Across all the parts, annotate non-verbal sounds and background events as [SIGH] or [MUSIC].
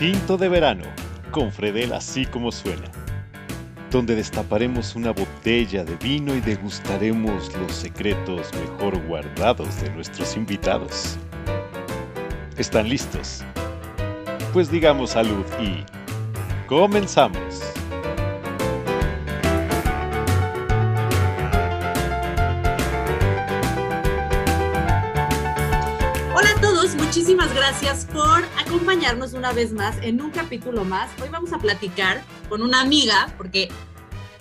Tinto de verano, con Fredel así como suena, donde destaparemos una botella de vino y degustaremos los secretos mejor guardados de nuestros invitados. ¿Están listos? Pues digamos salud y comenzamos. Gracias por acompañarnos una vez más en un capítulo más. Hoy vamos a platicar con una amiga, porque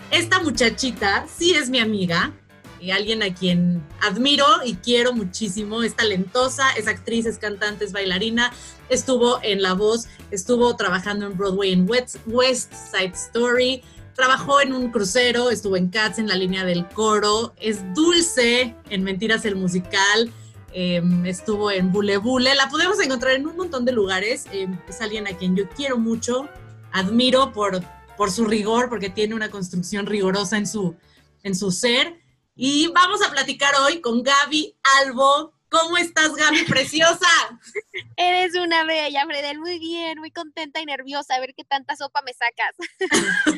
esta muchachita sí es mi amiga y alguien a quien admiro y quiero muchísimo. Es talentosa, es actriz, es cantante, es bailarina, estuvo en La Voz, estuvo trabajando en Broadway en West, Side Story. Trabajó en un crucero, estuvo en Cats en la línea del coro, es dulce en Mentiras el musical, Em, estuvo en Bule Bule, la podemos encontrar en un montón de lugares, em, es alguien a quien yo quiero mucho, admiro por, por su rigor, porque tiene una construcción rigorosa en su, en su ser. Y vamos a platicar hoy con Gaby Albo. ¿Cómo estás, Gaby, preciosa? [LAUGHS] Eres una bella, Fredel, muy bien, muy contenta y nerviosa, a ver qué tanta sopa me sacas.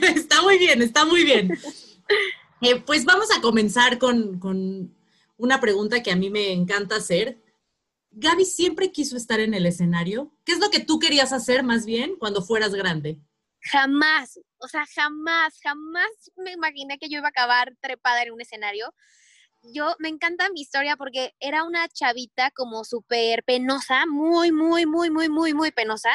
[LAUGHS] está muy bien, está muy bien. [LAUGHS] Eh, pues vamos a comenzar con, con una pregunta que a mí me encanta hacer. Gaby siempre quiso estar en el escenario. ¿Qué es lo que tú querías hacer más bien cuando fueras grande? Jamás, o sea, jamás, jamás me imaginé que yo iba a acabar trepada en un escenario. Yo me encanta mi historia porque era una chavita como súper penosa, muy, muy, muy, muy, muy, muy penosa.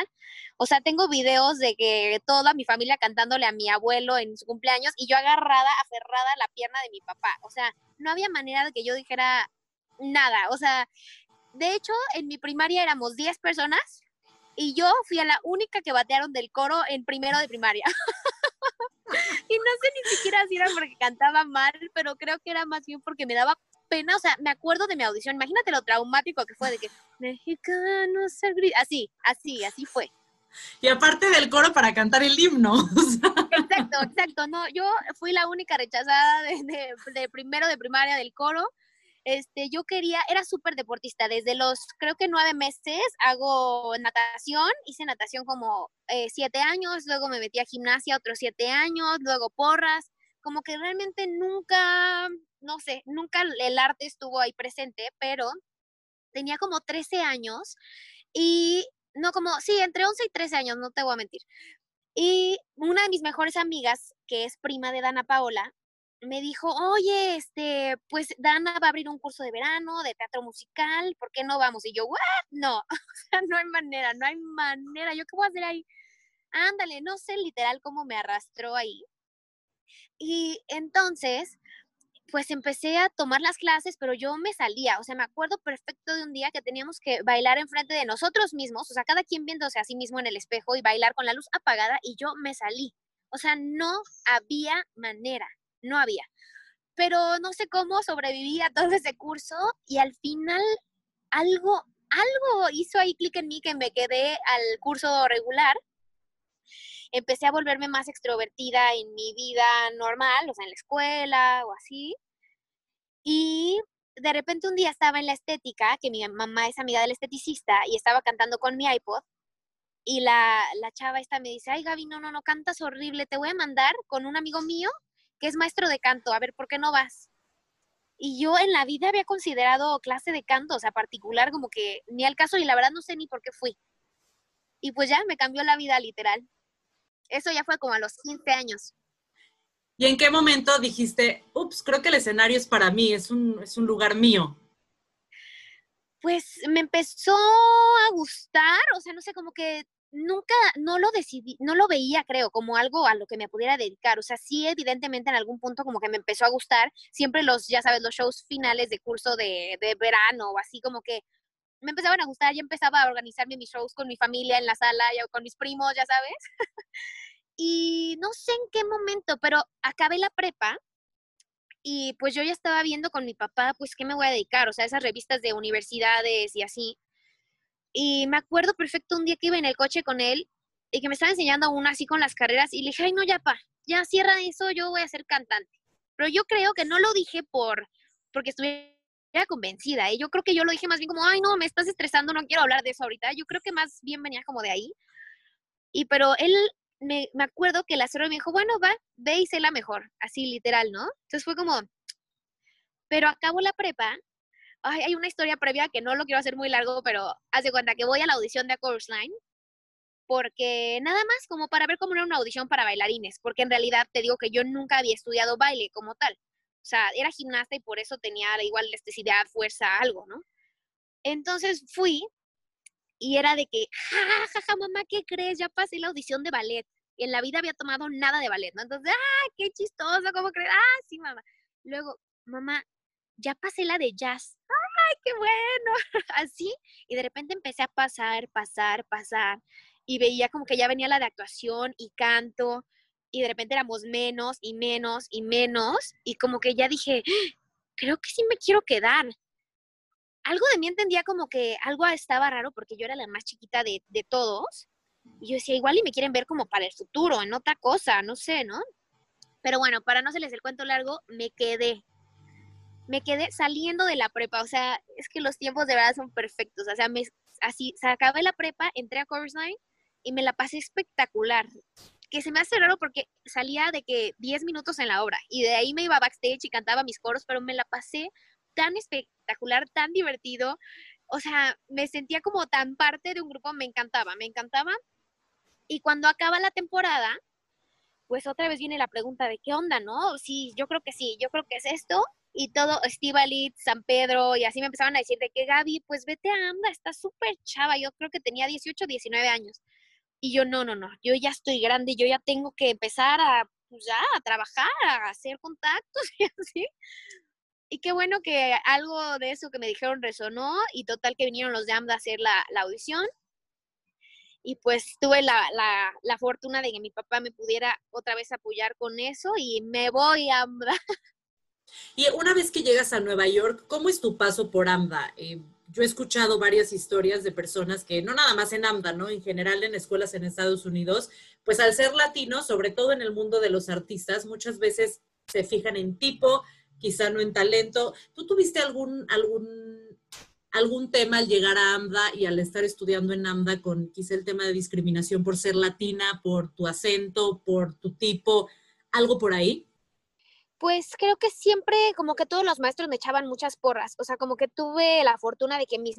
O sea, tengo videos de que toda mi familia cantándole a mi abuelo en su cumpleaños y yo agarrada, aferrada a la pierna de mi papá. O sea, no había manera de que yo dijera nada. O sea, de hecho, en mi primaria éramos 10 personas y yo fui a la única que batearon del coro en primero de primaria. [LAUGHS] y no sé ni siquiera si era porque cantaba mal, pero creo que era más bien porque me daba pena, o sea, me acuerdo de mi audición, imagínate lo traumático que fue de que mexicano ser así, así, así fue. Y aparte del coro para cantar el himno. [LAUGHS] Exacto, exacto. No, yo fui la única rechazada de, primero de primaria del coro. Este, yo quería, era súper deportista, desde los creo que nueve meses hago natación, hice natación como eh, siete años, luego me metí a gimnasia otros siete años, luego porras, como que realmente nunca, no sé, nunca el arte estuvo ahí presente, pero tenía como 13 años y no como, sí, entre 11 y 13 años, no te voy a mentir. Y una de mis mejores amigas, que es prima de Dana Paola, me dijo, oye, este, pues Dana va a abrir un curso de verano de teatro musical, ¿por qué no vamos? Y yo, ¿what? No, [LAUGHS] no hay manera, no hay manera, ¿yo qué voy a hacer ahí? Ándale, no sé literal cómo me arrastró ahí. Y entonces, pues empecé a tomar las clases, pero yo me salía, o sea, me acuerdo perfecto de un día que teníamos que bailar enfrente de nosotros mismos, o sea, cada quien viéndose a sí mismo en el espejo y bailar con la luz apagada y yo me salí. O sea, no había manera, no había. Pero no sé cómo sobreviví a todo ese curso y al final algo, algo hizo ahí clic en mí que me quedé al curso regular empecé a volverme más extrovertida en mi vida normal, o sea, en la escuela o así. Y de repente un día estaba en la estética, que mi mamá es amiga del esteticista, y estaba cantando con mi iPod. Y la, la chava esta me dice, ay Gaby, no, no, no, cantas horrible, te voy a mandar con un amigo mío que es maestro de canto, a ver, ¿por qué no vas? Y yo en la vida había considerado clase de canto, o sea, particular, como que ni al caso, y la verdad no sé ni por qué fui. Y pues ya me cambió la vida literal. Eso ya fue como a los 15 años. ¿Y en qué momento dijiste, ups, creo que el escenario es para mí, es un, es un lugar mío? Pues me empezó a gustar, o sea, no sé, como que nunca, no lo decidí, no lo veía, creo, como algo a lo que me pudiera dedicar. O sea, sí, evidentemente en algún punto como que me empezó a gustar. Siempre los, ya sabes, los shows finales de curso de, de verano o así como que me empezaban a gustar, ya empezaba a organizarme mis shows con mi familia en la sala, ya con mis primos, ya sabes. [LAUGHS] y no sé en qué momento, pero acabé la prepa y pues yo ya estaba viendo con mi papá, pues, ¿qué me voy a dedicar? O sea, esas revistas de universidades y así. Y me acuerdo perfecto un día que iba en el coche con él y que me estaba enseñando una así con las carreras y le dije, ay, no, ya, pa, ya cierra eso, yo voy a ser cantante. Pero yo creo que no lo dije por, porque estuviera convencida. ¿eh? Yo creo que yo lo dije más bien como, ay, no, me estás estresando, no quiero hablar de eso ahorita. Yo creo que más bien venía como de ahí. Y pero él, me, me acuerdo que la cerró y me dijo, bueno, va, ve y sé la mejor, así literal, ¿no? Entonces fue como, pero acabo la prepa. Ay, hay una historia previa que no lo quiero hacer muy largo, pero hace cuenta que voy a la audición de Chorus Line porque nada más como para ver cómo era una audición para bailarines, porque en realidad te digo que yo nunca había estudiado baile como tal. O sea, era gimnasta y por eso tenía igual elasticidad, fuerza, algo, ¿no? Entonces fui y era de que, ja, ja, ja, mamá, ¿qué crees? Ya pasé la audición de ballet. Y en la vida había tomado nada de ballet, ¿no? Entonces, ¡ah, qué chistoso! ¿Cómo crees? ¡Ah, sí, mamá! Luego, mamá, ya pasé la de jazz. ¡Ay, qué bueno! [LAUGHS] Así. Y de repente empecé a pasar, pasar, pasar y veía como que ya venía la de actuación y canto y de repente éramos menos y menos y menos y como que ya dije, creo que sí me quiero quedar. Algo de mí entendía como que algo estaba raro porque yo era la más chiquita de, de todos y yo decía, igual y me quieren ver como para el futuro, en otra cosa, no sé, ¿no? Pero bueno, para no hacerles el cuento largo, me quedé. Me quedé saliendo de la prepa, o sea, es que los tiempos de verdad son perfectos, o sea, me, así, se acabé la prepa, entré a Line y me la pasé espectacular. Que se me hace raro porque salía de que 10 minutos en la obra y de ahí me iba backstage y cantaba mis coros, pero me la pasé tan espectacular, tan divertido. O sea, me sentía como tan parte de un grupo, me encantaba, me encantaba. Y cuando acaba la temporada, pues otra vez viene la pregunta de qué onda, ¿no? Sí, yo creo que sí, yo creo que es esto. Y todo, Estivalit, San Pedro, y así me empezaban a decir de que Gaby, pues vete a AMDA, está súper chava. Yo creo que tenía 18, 19 años. Y yo, no, no, no, yo ya estoy grande, yo ya tengo que empezar a, pues ya, a trabajar, a hacer contactos [LAUGHS] y así. Y qué bueno que algo de eso que me dijeron resonó y total que vinieron los de AMDA a hacer la, la audición. Y pues tuve la, la, la, fortuna de que mi papá me pudiera otra vez apoyar con eso y me voy a AMDA. Y una vez que llegas a Nueva York, ¿cómo es tu paso por AMDA? Eh, yo he escuchado varias historias de personas que, no nada más en AMDA, ¿no? En general en escuelas en Estados Unidos, pues al ser latinos, sobre todo en el mundo de los artistas, muchas veces se fijan en tipo, quizá no en talento. ¿Tú tuviste algún, algún, algún tema al llegar a AMDA y al estar estudiando en AMDA con quizá el tema de discriminación por ser latina, por tu acento, por tu tipo, algo por ahí? Pues creo que siempre, como que todos los maestros me echaban muchas porras. O sea, como que tuve la fortuna de que mis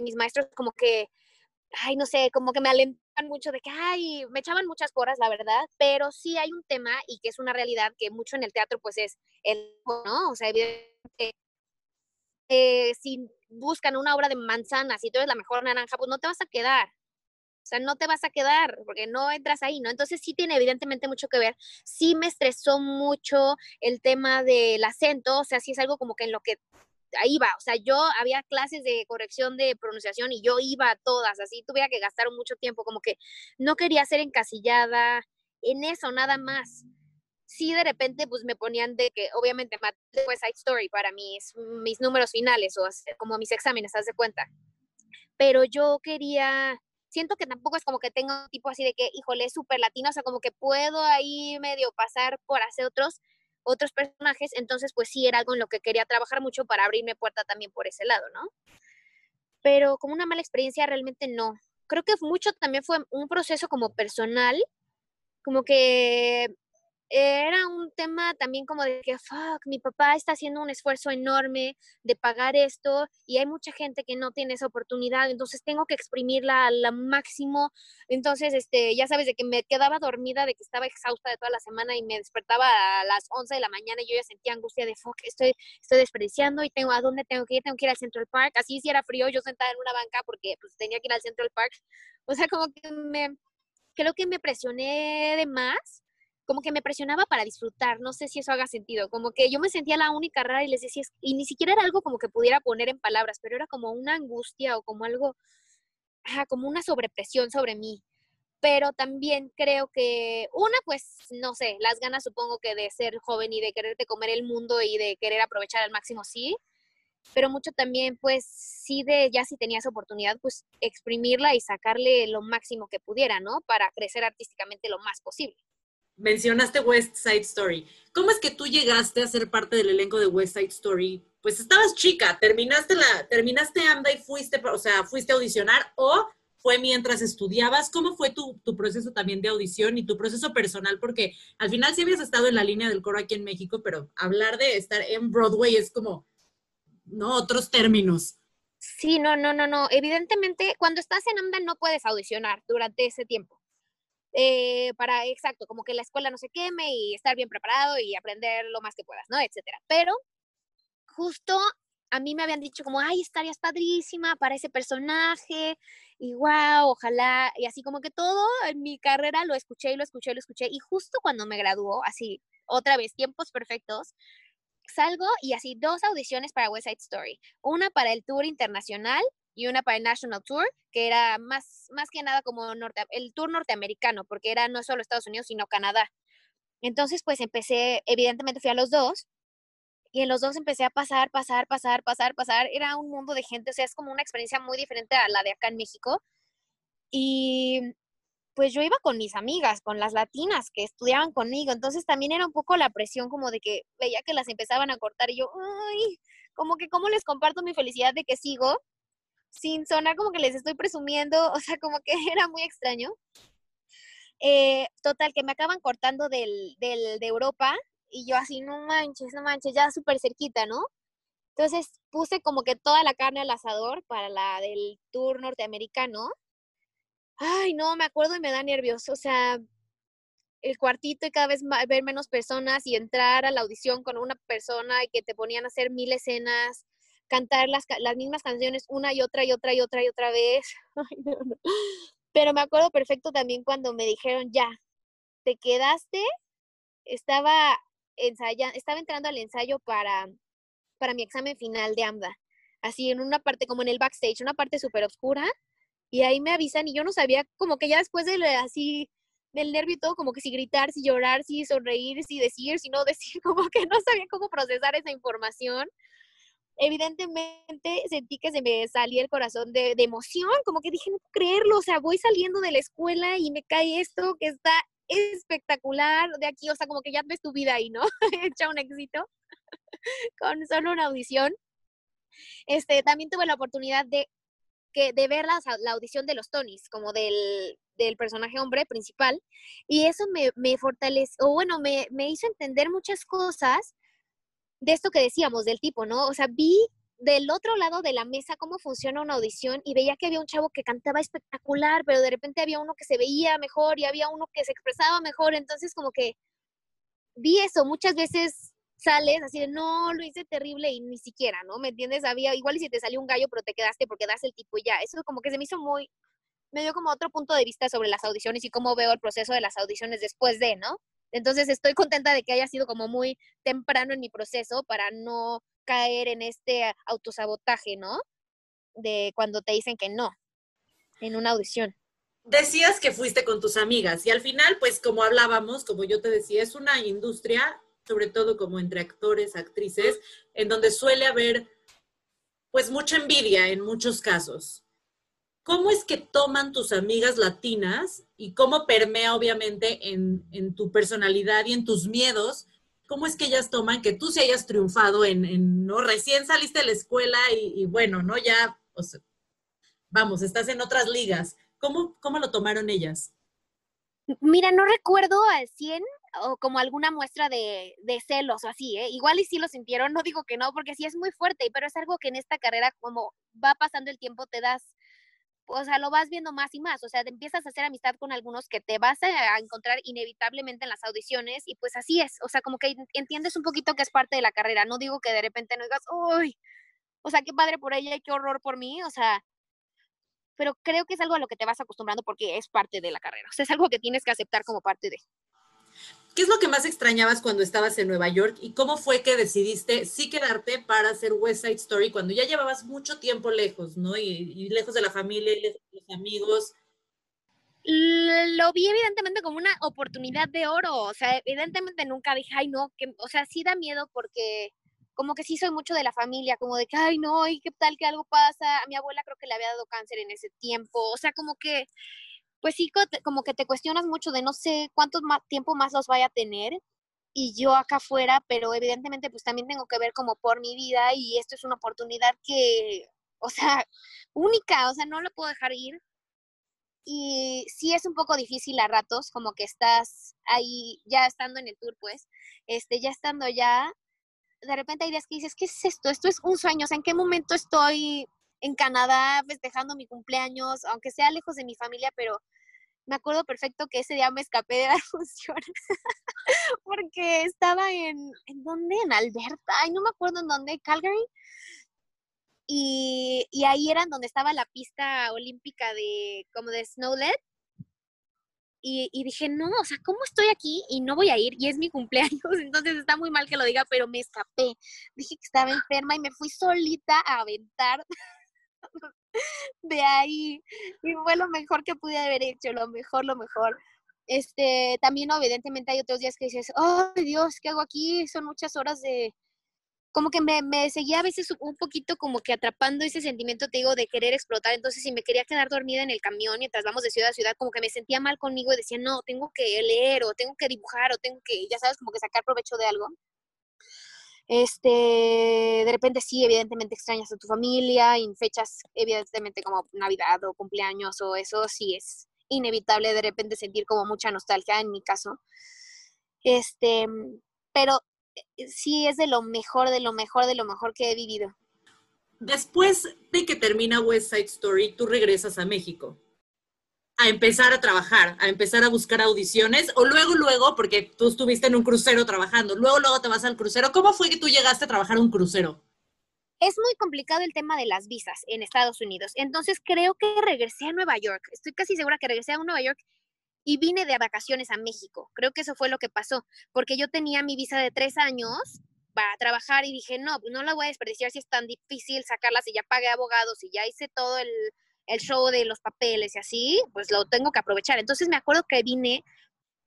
mis maestros, como que, ay, no sé, como que me alentan mucho de que, ay, me echaban muchas porras, la verdad. Pero sí hay un tema y que es una realidad que mucho en el teatro, pues es el, ¿no? O sea, evidentemente, eh, si buscan una obra de manzanas y tú eres la mejor naranja, pues no te vas a quedar. O sea, no te vas a quedar porque no entras ahí, ¿no? Entonces sí tiene evidentemente mucho que ver. Sí me estresó mucho el tema del acento, o sea, sí es algo como que en lo que ahí va, o sea, yo había clases de corrección de pronunciación y yo iba a todas, así tuviera que gastar mucho tiempo, como que no quería ser encasillada en eso, nada más. Sí, de repente, pues me ponían de que, obviamente, West Side Story para mis, mis números finales o como mis exámenes, haz de cuenta. Pero yo quería siento que tampoco es como que tengo un tipo así de que, híjole, es súper latino, o sea, como que puedo ahí medio pasar por hacer otros, otros personajes, entonces pues sí era algo en lo que quería trabajar mucho para abrirme puerta también por ese lado, ¿no? Pero como una mala experiencia realmente no. Creo que mucho también fue un proceso como personal, como que era un tema también como de que, fuck, mi papá está haciendo un esfuerzo enorme de pagar esto y hay mucha gente que no tiene esa oportunidad, entonces tengo que exprimirla al máximo. Entonces, este, ya sabes, de que me quedaba dormida, de que estaba exhausta de toda la semana y me despertaba a las 11 de la mañana y yo ya sentía angustia de, fuck, estoy, estoy desperdiciando y tengo, ¿a dónde tengo que ir? Tengo que ir al Central Park. Así si era frío, yo sentada en una banca porque pues tenía que ir al Central Park. O sea, como que me, creo que me presioné de más como que me presionaba para disfrutar, no sé si eso haga sentido, como que yo me sentía la única rara y les decía, y ni siquiera era algo como que pudiera poner en palabras, pero era como una angustia o como algo, como una sobrepresión sobre mí. Pero también creo que una, pues, no sé, las ganas supongo que de ser joven y de quererte comer el mundo y de querer aprovechar al máximo, sí, pero mucho también, pues, sí de, ya si tenías oportunidad, pues, exprimirla y sacarle lo máximo que pudiera, ¿no? Para crecer artísticamente lo más posible mencionaste West Side Story. ¿Cómo es que tú llegaste a ser parte del elenco de West Side Story? Pues estabas chica, terminaste la, terminaste AMDA y fuiste, o sea, fuiste a audicionar o ¿Fue mientras estudiabas? ¿Cómo fue tu, tu, proceso también de audición y tu proceso personal? Porque al final sí habías estado en la línea del coro aquí en México, pero hablar de estar en Broadway es como, ¿no? Otros términos. Sí, no, no, no, no. Evidentemente, cuando estás en AMDA no puedes audicionar durante ese tiempo. Eh, para, exacto, como que la escuela no se queme y estar bien preparado y aprender lo más que puedas, ¿no? Etcétera. Pero justo a mí me habían dicho como, ay, estarías padrísima para ese personaje y wow, ojalá, y así como que todo en mi carrera lo escuché y lo escuché y lo escuché y justo cuando me graduó, así, otra vez, tiempos perfectos, salgo y así dos audiciones para West Side Story, una para el tour internacional y una para el National Tour, que era más, más que nada como el tour norteamericano, porque era no solo Estados Unidos, sino Canadá. Entonces, pues empecé, evidentemente fui a los dos, y en los dos empecé a pasar, pasar, pasar, pasar, pasar. Era un mundo de gente, o sea, es como una experiencia muy diferente a la de acá en México. Y pues yo iba con mis amigas, con las latinas que estudiaban conmigo, entonces también era un poco la presión como de que veía que las empezaban a cortar y yo, como que cómo les comparto mi felicidad de que sigo, sin sonar como que les estoy presumiendo, [LAUGHS] o sea, como que era muy extraño. Eh, total, que me acaban cortando del, del, de Europa y yo así, no manches, no manches, ya súper cerquita, ¿no? Entonces puse como que toda la carne al asador para la del tour norteamericano. Ay, no, me acuerdo y me da nervioso, o sea, el cuartito y cada vez ver menos personas y entrar a la audición con una persona y que te ponían a hacer mil escenas cantar las, las mismas canciones una y otra y otra y otra y otra vez. [LAUGHS] Pero me acuerdo perfecto también cuando me dijeron, ya, te quedaste, estaba ensayando, estaba entrando al ensayo para, para mi examen final de AMDA, así en una parte, como en el backstage, una parte súper oscura, y ahí me avisan y yo no sabía, como que ya después de así del nervio y todo, como que si gritar, si llorar, si sonreír, si decir, si no [LAUGHS] decir, como que no sabía cómo procesar esa información evidentemente sentí que se me salía el corazón de, emoción, como que dije, no puedo creerlo, o sea, voy saliendo de la escuela y me cae esto que está espectacular de aquí, o sea, como que ya ves tu vida ahí, ¿no? [LAUGHS] Hecha un éxito [LAUGHS] con solo una audición. Este, también tuve la oportunidad de, que, de ver la, la audición de los Tonys, como del, del personaje hombre principal, y eso me, me fortaleció, o bueno, me, me hizo entender muchas cosas de esto que decíamos, del tipo, ¿no? O sea, vi del otro lado de la mesa cómo funciona una audición y veía que había un chavo que cantaba espectacular, pero de repente había uno que se veía mejor y había uno que se expresaba mejor, entonces como que vi eso, muchas veces sales así de, no, lo hice terrible y ni siquiera, ¿no? ¿Me entiendes? Había, igual y si te salió un gallo, pero te quedaste porque das el tipo y ya, eso como que se me hizo muy, me dio como otro punto de vista sobre las audiciones y cómo veo el proceso de las audiciones después de, ¿no? Entonces estoy contenta de que haya sido como muy temprano en mi proceso para no caer en este autosabotaje, ¿no? De cuando te dicen que no en una audición. Decías que fuiste con tus amigas y al final, pues como hablábamos, como yo te decía, es una industria, sobre todo como entre actores, actrices, en donde suele haber pues mucha envidia en muchos casos. ¿Cómo es que toman tus amigas latinas y cómo permea obviamente en, tu personalidad y en tus miedos? ¿Cómo es que ellas toman que tú se hayas triunfado en, no recién saliste de la escuela y, bueno, no ya, vamos, estás en otras ligas? ¿Cómo, cómo lo tomaron ellas? Mira, no recuerdo al 100 o como alguna muestra de, de, celos o así, ¿eh? Igual y sí lo sintieron, no digo que no, porque sí es muy fuerte, pero es algo que en esta carrera, como va pasando el tiempo, te das o sea, lo vas viendo más y más, o sea, te empiezas a hacer amistad con algunos que te vas a encontrar inevitablemente en las audiciones y pues así es, o sea, como que entiendes un poquito que es parte de la carrera, no digo que de repente no digas, uy, o sea, qué padre por ella y qué horror por mí, o sea, pero creo que es algo a lo que te vas acostumbrando porque es parte de la carrera, o sea, es algo que tienes que aceptar como parte de. ¿Qué es lo que más extrañabas cuando estabas en Nueva York y cómo fue que decidiste sí quedarte para hacer West Side Story cuando ya llevabas mucho tiempo lejos, ¿no? Y, lejos de la familia, y lejos de los amigos. Lo vi evidentemente como una oportunidad de oro, o sea, evidentemente nunca dije, ay no, que, o sea, sí da miedo porque como que sí soy mucho de la familia, como de que, ay no, y qué tal que algo pasa, a mi abuela creo que le había dado cáncer en ese tiempo, o sea, como que pues sí, como que te cuestionas mucho de no sé cuánto más, tiempo más los vaya a tener y yo acá afuera, pero evidentemente pues también tengo que ver como por mi vida y esto es una oportunidad que, o sea, [LAUGHS] única, o sea, no lo puedo dejar ir. y sí es un poco difícil a ratos, como que estás ahí ya estando en el tour, pues, este, ya estando ya, de repente hay días que dices, ¿qué es esto? Esto es un sueño, o sea, ¿en qué momento estoy en Canadá festejando mi cumpleaños, aunque sea lejos de mi familia, pero me acuerdo perfecto que ese día me escapé de la [LAUGHS] función [LAUGHS] porque estaba en, ¿en dónde? En Alberta, ay, no me acuerdo en dónde, Calgary. Y, y ahí era donde estaba la pista olímpica de, como de snowlet. Y, y, dije, no, o sea, ¿cómo estoy aquí y no voy a ir? Y es mi cumpleaños, [LAUGHS] entonces está muy mal que lo diga, pero me escapé. Dije que estaba enferma y me fui solita a aventar [LAUGHS] de ahí. Y fue lo mejor que pude haber hecho, lo mejor, lo mejor. Este, también evidentemente hay otros días que dices, ay Dios, ¿qué hago aquí? Son muchas horas de, como que me, me, seguía a veces un poquito como que atrapando ese sentimiento, te digo, de querer explotar. Entonces, si me quería quedar dormida en el camión mientras vamos de ciudad a ciudad, como que me sentía mal conmigo y decía, no, tengo que leer o tengo que dibujar o tengo que, ya sabes, como que sacar provecho de algo. Este, de repente sí, evidentemente extrañas a tu familia, en fechas evidentemente como Navidad o cumpleaños o eso, sí es inevitable de repente sentir como mucha nostalgia en mi caso. Este, pero eh, sí es de lo mejor, de lo mejor, de lo mejor que he vivido. Después de que termina West Side Story, tú regresas a México a empezar a trabajar, a empezar a buscar audiciones, o luego, luego, porque tú estuviste en un crucero trabajando, luego, luego te vas al crucero. ¿Cómo fue que tú llegaste a trabajar un crucero? Es muy complicado el tema de las visas en Estados Unidos. Entonces creo que regresé a Nueva York. Estoy casi segura que regresé a Nueva York y vine de vacaciones a México. Creo que eso fue lo que pasó, porque yo tenía mi visa de tres años para trabajar y dije, no, pues no la voy a desperdiciar si es tan difícil sacarla, si ya pagué abogados, y ya hice todo el, el show de los papeles y así, pues lo tengo que aprovechar. Entonces me acuerdo que vine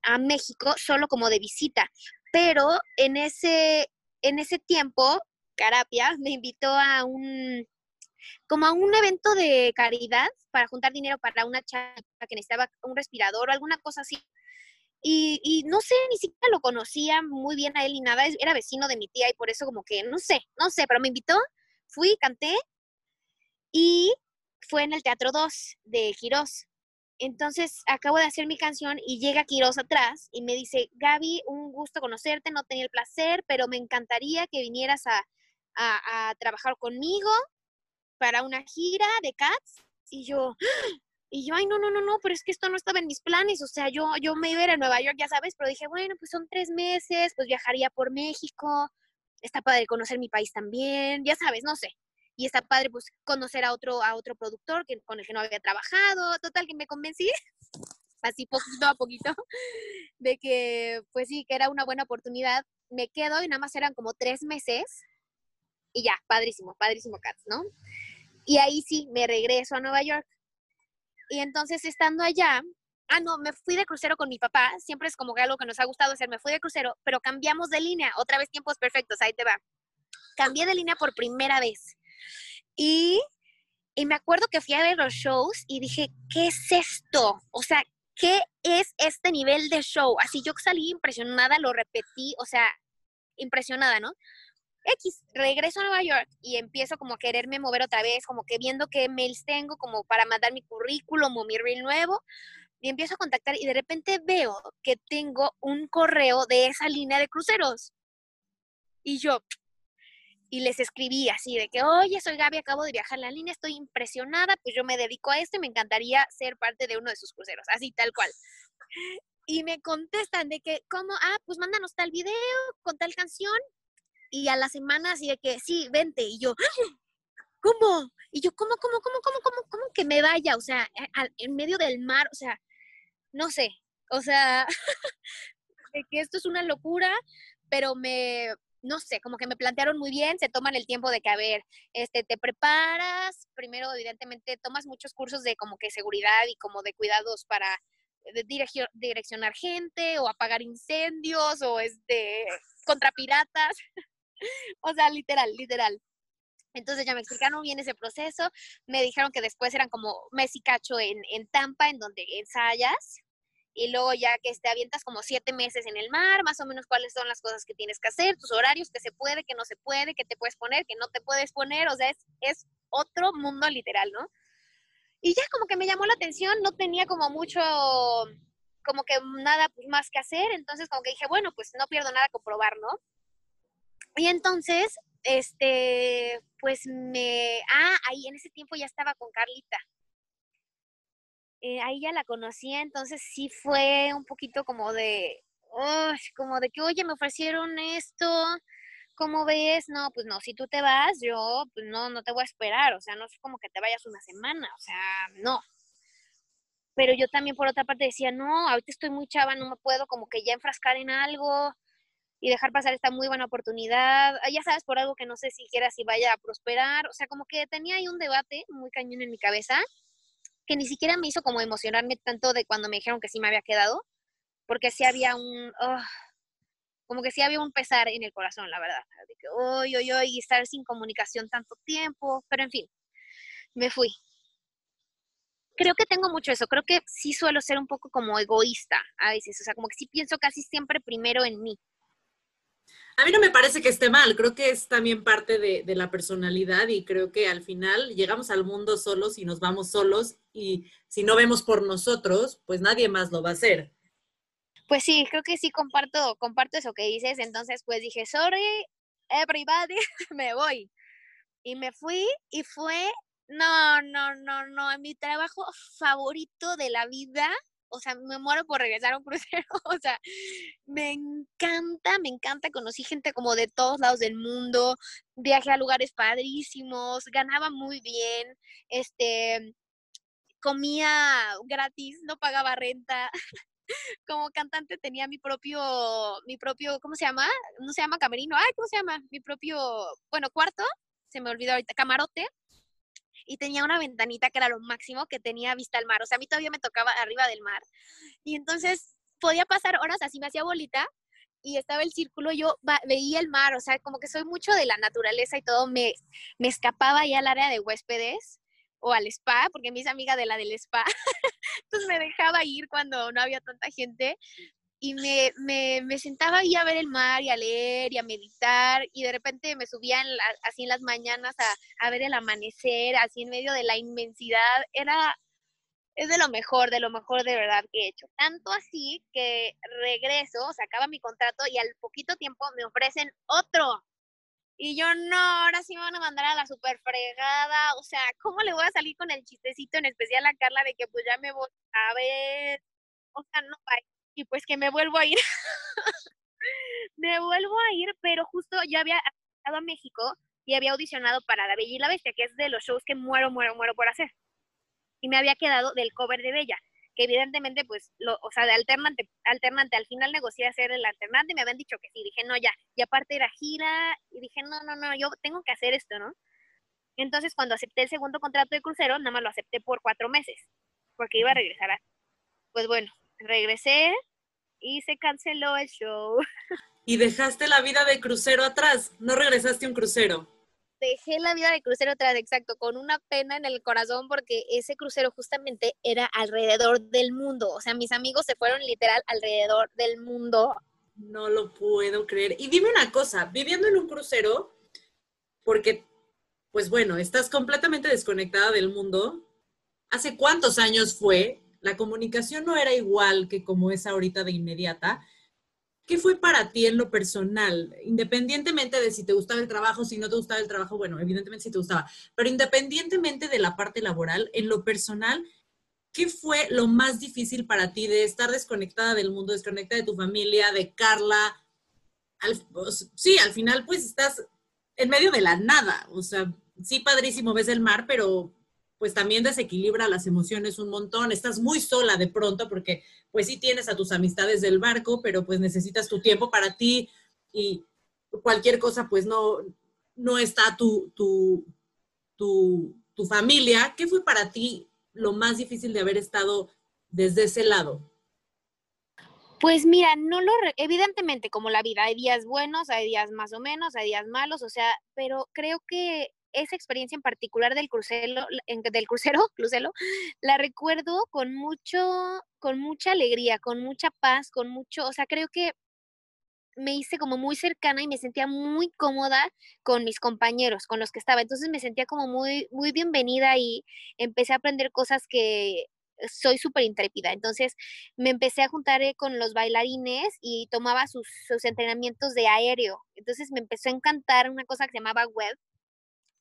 a México solo como de visita, pero en ese, en ese tiempo, Carapia me invitó a un, como a un evento de caridad para juntar dinero para una chava que necesitaba un respirador o alguna cosa así. Y, y, no sé, ni siquiera lo conocía muy bien a él ni nada, era vecino de mi tía y por eso como que, no sé, no sé, pero me invitó, fui, canté y fue en el Teatro 2 de Quirós. Entonces acabo de hacer mi canción y llega Quirós atrás y me dice, Gaby, un gusto conocerte, no tenía el placer, pero me encantaría que vinieras a, a, trabajar conmigo para una gira de Cats. Y yo, [GASPS] y yo, ay, no, no, no, no, pero es que esto no estaba en mis planes, o sea, yo, yo me iba a ir a Nueva York, ya sabes, pero dije, bueno, pues son tres meses, pues viajaría por México, está padre conocer mi país también, ya sabes, no sé y está padre pues conocer a otro, a otro productor que, con el que no había trabajado, total que me convencí, [LAUGHS] así poquito a poquito, [LAUGHS] de que pues sí, que era una buena oportunidad, me quedo y nada más eran como tres meses y ya, padrísimo, padrísimo Cats, ¿no? Y ahí sí, me regreso a Nueva York. Y entonces estando allá, ah, no, me fui de crucero con mi papá, siempre es como que algo que nos ha gustado hacer, me fui de crucero, pero cambiamos de línea, otra vez tiempos perfectos, ahí te va. Cambié de línea por primera vez. Y, y me acuerdo que fui a ver los shows y dije, ¿qué es esto? O sea, ¿qué es este nivel de show? Así yo salí impresionada, lo repetí, o sea, impresionada, ¿no? X, regreso a Nueva York y empiezo como a quererme mover otra vez, como que viendo qué mails tengo como para mandar mi currículum o mi reel nuevo, y empiezo a contactar y de repente veo que tengo un correo de esa línea de cruceros. Y yo, y les escribí así de que, oye, soy Gaby, acabo de viajar la línea, estoy impresionada, pues yo me dedico a esto y me encantaría ser parte de uno de sus cruceros, así tal cual. Y me contestan de que, ¿cómo? Ah, pues mándanos tal video con tal canción. Y a la semana así de que, sí, vente. Y yo, ¿cómo? Y yo, ¿cómo, cómo, cómo, cómo, cómo, cómo que me vaya? O sea, en medio del mar, o sea, no sé, o sea, [LAUGHS] de que esto es una locura, pero me, no sé, como que me plantearon muy bien, se toman el tiempo de que, a ver, este, te preparas, primero evidentemente tomas muchos cursos de como que seguridad y como de cuidados para direccionar gente o apagar incendios o este, contra piratas, [LAUGHS] o sea, literal, literal. Entonces ya me explicaron bien ese proceso, me dijeron que después eran como mes y cacho en, en Tampa, en donde ensayas, y luego ya que te avientas como siete meses en el mar, más o menos cuáles son las cosas que tienes que hacer, tus horarios, que se puede, que no se puede, que te puedes poner, que no te puedes poner, o sea, es, es otro mundo literal, ¿no? Y ya como que me llamó la atención, no tenía como mucho, como que nada pues, más que hacer, entonces como que dije, bueno, pues no pierdo nada con probar, ¿no? Y entonces, este, pues me, ah, ahí en ese tiempo ya estaba con Carlita. Eh, ahí ya la conocía, entonces sí fue un poquito como de, como de que, oye, me ofrecieron esto, ¿cómo ves? No, pues no, si tú te vas, yo, pues no, no te voy a esperar, o sea, no es como que te vayas una semana, o sea, no. Pero yo también por otra parte decía, no, ahorita estoy muy chava, no me puedo como que ya enfrascar en algo y dejar pasar esta muy buena oportunidad, ah, ya sabes, por algo que no sé siquiera si vaya a prosperar, o sea, como que tenía ahí un debate muy cañón en mi cabeza, que ni siquiera me hizo como emocionarme tanto de cuando me dijeron que sí me había quedado, porque sí había un, como que sí había un pesar en el corazón, la verdad, de que, hoy, hoy, hoy, estar sin comunicación tanto tiempo, pero en fin, me fui. Creo que tengo mucho eso, creo que sí suelo ser un poco como egoísta a veces, o sea, como que sí pienso casi siempre primero en mí. A mí no me parece que esté mal, creo que es también parte de, la personalidad y creo que al final llegamos al mundo solos y nos vamos solos y si no vemos por nosotros, pues nadie más lo va a hacer. Pues sí, creo que sí comparto, comparto eso que dices. Entonces, pues dije, sorry, everybody, [LAUGHS] me voy. Y me fui y fue, no, no, no, no, mi trabajo favorito de la vida. O sea, me muero por regresar a un crucero. [LAUGHS] O sea, me encanta, me encanta. Conocí gente como de todos lados del mundo. Viajé a lugares padrísimos. Ganaba muy bien. Este, comía gratis, no pagaba renta. [LAUGHS] como cantante tenía mi propio, mi propio, ¿cómo se llama? No se llama camerino, ay, ¿cómo se llama? Mi propio, bueno, cuarto, se me olvidó ahorita, camarote, y tenía una ventanita que era lo máximo, que tenía vista al mar, o sea, a mí todavía me tocaba arriba del mar, y entonces podía pasar horas así, me hacía bolita, y estaba el círculo, yo veía el mar, o sea, como que soy mucho de la naturaleza y todo, me, me escapaba ya al área de huéspedes, o al spa, porque mi es amiga de la del spa. [LAUGHS] Entonces me dejaba ir cuando no había tanta gente y me, me, me, sentaba ahí a ver el mar y a leer y a meditar y de repente me subía así en las mañanas a, a, ver el amanecer, así en medio de la inmensidad. Era, es de lo mejor, de lo mejor de verdad que he hecho. Tanto así que regreso, se acaba mi contrato y al poquito tiempo me ofrecen otro. Y yo, no, ahora sí me van a mandar a la super fregada. O sea, ¿cómo le voy a salir con el chistecito en especial a Carla de que pues ya me voy a ver? O sea, no, y pues que me vuelvo a ir. [LAUGHS] me vuelvo a ir, pero justo ya había estado a México y había audicionado para La Bella y la Bestia, que es de los shows que muero, muero, muero por hacer. Y me había quedado del cover de Bella que evidentemente, pues, lo, o sea, de alternante, alternante, al final negocié hacer el alternante y me habían dicho que sí, dije, no, ya, y aparte era gira, y dije, no, no, no, yo tengo que hacer esto, ¿no? Entonces, cuando acepté el segundo contrato de crucero, nada más lo acepté por cuatro meses, porque iba a regresar a... Pues bueno, regresé y se canceló el show. [LAUGHS] Y dejaste la vida de crucero atrás, no regresaste a un crucero dejé la vida de crucero atrás, exacto, con una pena en el corazón porque ese crucero justamente era alrededor del mundo. O sea, mis amigos se fueron literal alrededor del mundo. No lo puedo creer. Y dime una cosa, viviendo en un crucero, porque, pues bueno, estás completamente desconectada del mundo. ¿Hace cuántos años fue? La comunicación no era igual que como es ahorita de inmediata. ¿Qué fue para ti en lo personal? Independientemente de si te gustaba el trabajo, si no te gustaba el trabajo, bueno, evidentemente sí te gustaba, pero independientemente de la parte laboral, en lo personal, ¿qué fue lo más difícil para ti de estar desconectada del mundo, desconectada de tu familia, de Carla? sí, al final pues estás en medio de la nada, o sea, sí padrísimo ves el mar, pero pues también desequilibra las emociones un montón. Estás muy sola de pronto porque pues sí tienes a tus amistades del barco, pero pues necesitas tu tiempo para ti y cualquier cosa pues no, no está tu, tu, tu, tu familia. ¿Qué fue para ti lo más difícil de haber estado desde ese lado? Pues mira, no lo, evidentemente como la vida, hay días buenos, hay días más o menos, hay días malos, o sea, pero creo que esa experiencia en particular del crucero, del crucero, [LAUGHS] crucero, la recuerdo con mucho, con mucha alegría, con mucha paz, con mucho, o sea, creo que me hice como muy cercana y me sentía muy cómoda con mis compañeros, con los que estaba. Entonces me sentía como muy, muy bienvenida y empecé a aprender cosas que soy súper intrépida. Entonces me empecé a juntar eh, con los bailarines y tomaba sus, sus, entrenamientos de aéreo. Entonces me empezó a encantar una cosa que se llamaba web,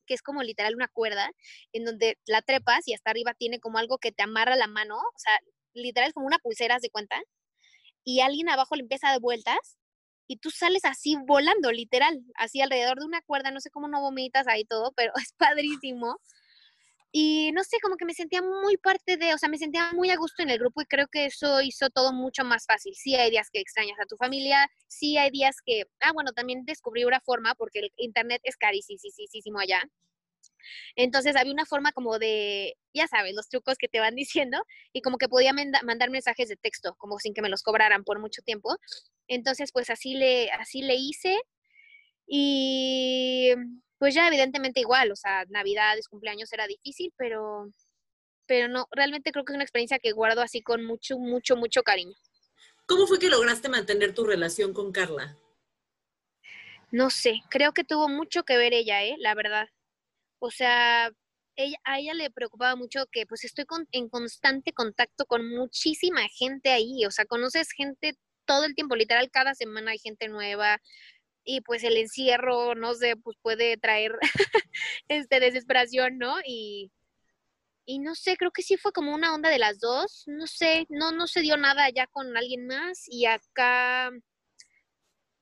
que es como literal una cuerda, en donde la trepas y hasta arriba tiene como algo que te amarra la mano, o sea, literal es como una pulsera, de cuenta? Y alguien abajo le empieza a vueltas y tú sales así volando, literal, así alrededor de una cuerda, no sé cómo no vomitas ahí todo, pero [LAUGHS] es padrísimo. Y no sé, como que me sentía muy parte de, o sea, me sentía muy a gusto en el grupo y creo que eso hizo todo mucho más fácil. Sí hay días que extrañas a tu familia, sí hay días que, ah, bueno, también descubrí una forma, porque el internet es carísimo allá. Entonces había una forma como de, ya sabes, los trucos que te van [LAUGHS] diciendo y como que podía mandar mensajes de texto, como sin que me los cobraran por mucho tiempo. Entonces, pues así le, así le hice y pues ya evidentemente igual, o sea, navidades, cumpleaños era difícil, pero, pero no, realmente creo que es una experiencia que guardo así con mucho, mucho, mucho cariño. ¿Cómo fue que lograste mantener tu relación con Carla? No sé, creo que tuvo mucho que ver ella, ¿eh? La verdad. O sea, ella, a ella le preocupaba mucho que pues estoy en constante contacto con muchísima gente ahí, o sea, conoces gente todo el tiempo, literal, cada semana hay gente nueva, y pues el encierro, no sé, pues puede traer [LAUGHS] este desesperación, ¿no? Y, y no sé, creo que sí fue como una onda de las dos, no sé, no, no se dio nada ya con alguien más y acá,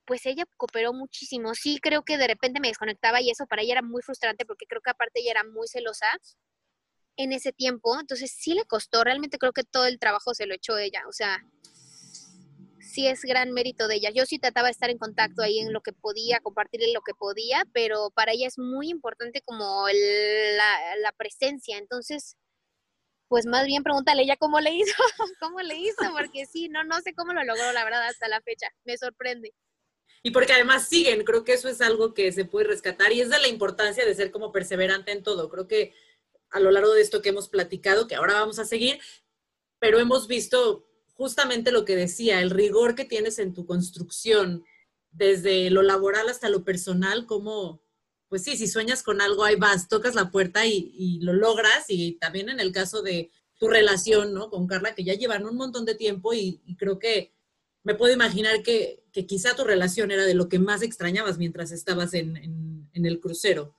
pues ella cooperó muchísimo, sí creo que de repente me desconectaba y eso para ella era muy frustrante porque creo que aparte ella era muy celosa en ese tiempo, entonces sí le costó, realmente creo que todo el trabajo se lo echó ella, o sea, sí es gran mérito de ella. Yo sí trataba de estar en contacto ahí en lo que podía, compartirle lo que podía, pero para ella es muy importante como la, presencia. Entonces, pues más bien pregúntale ella cómo le hizo, [LAUGHS] cómo le hizo, porque sí, no, no sé cómo lo logró, la verdad, hasta la fecha. Me sorprende. Y porque además siguen, creo que eso es algo que se puede rescatar y es de la importancia de ser como perseverante en todo. Creo que a lo largo de esto que hemos platicado, que ahora vamos a seguir, pero hemos visto justamente lo que decía, el rigor que tienes en tu construcción, desde lo laboral hasta lo personal, como, pues sí, si sueñas con algo, ahí vas, tocas la puerta y, lo logras, y también en el caso de tu relación, ¿no? Con Carla, que ya llevan un montón de tiempo y, creo que me puedo imaginar que, quizá tu relación era de lo que más extrañabas mientras estabas en el crucero.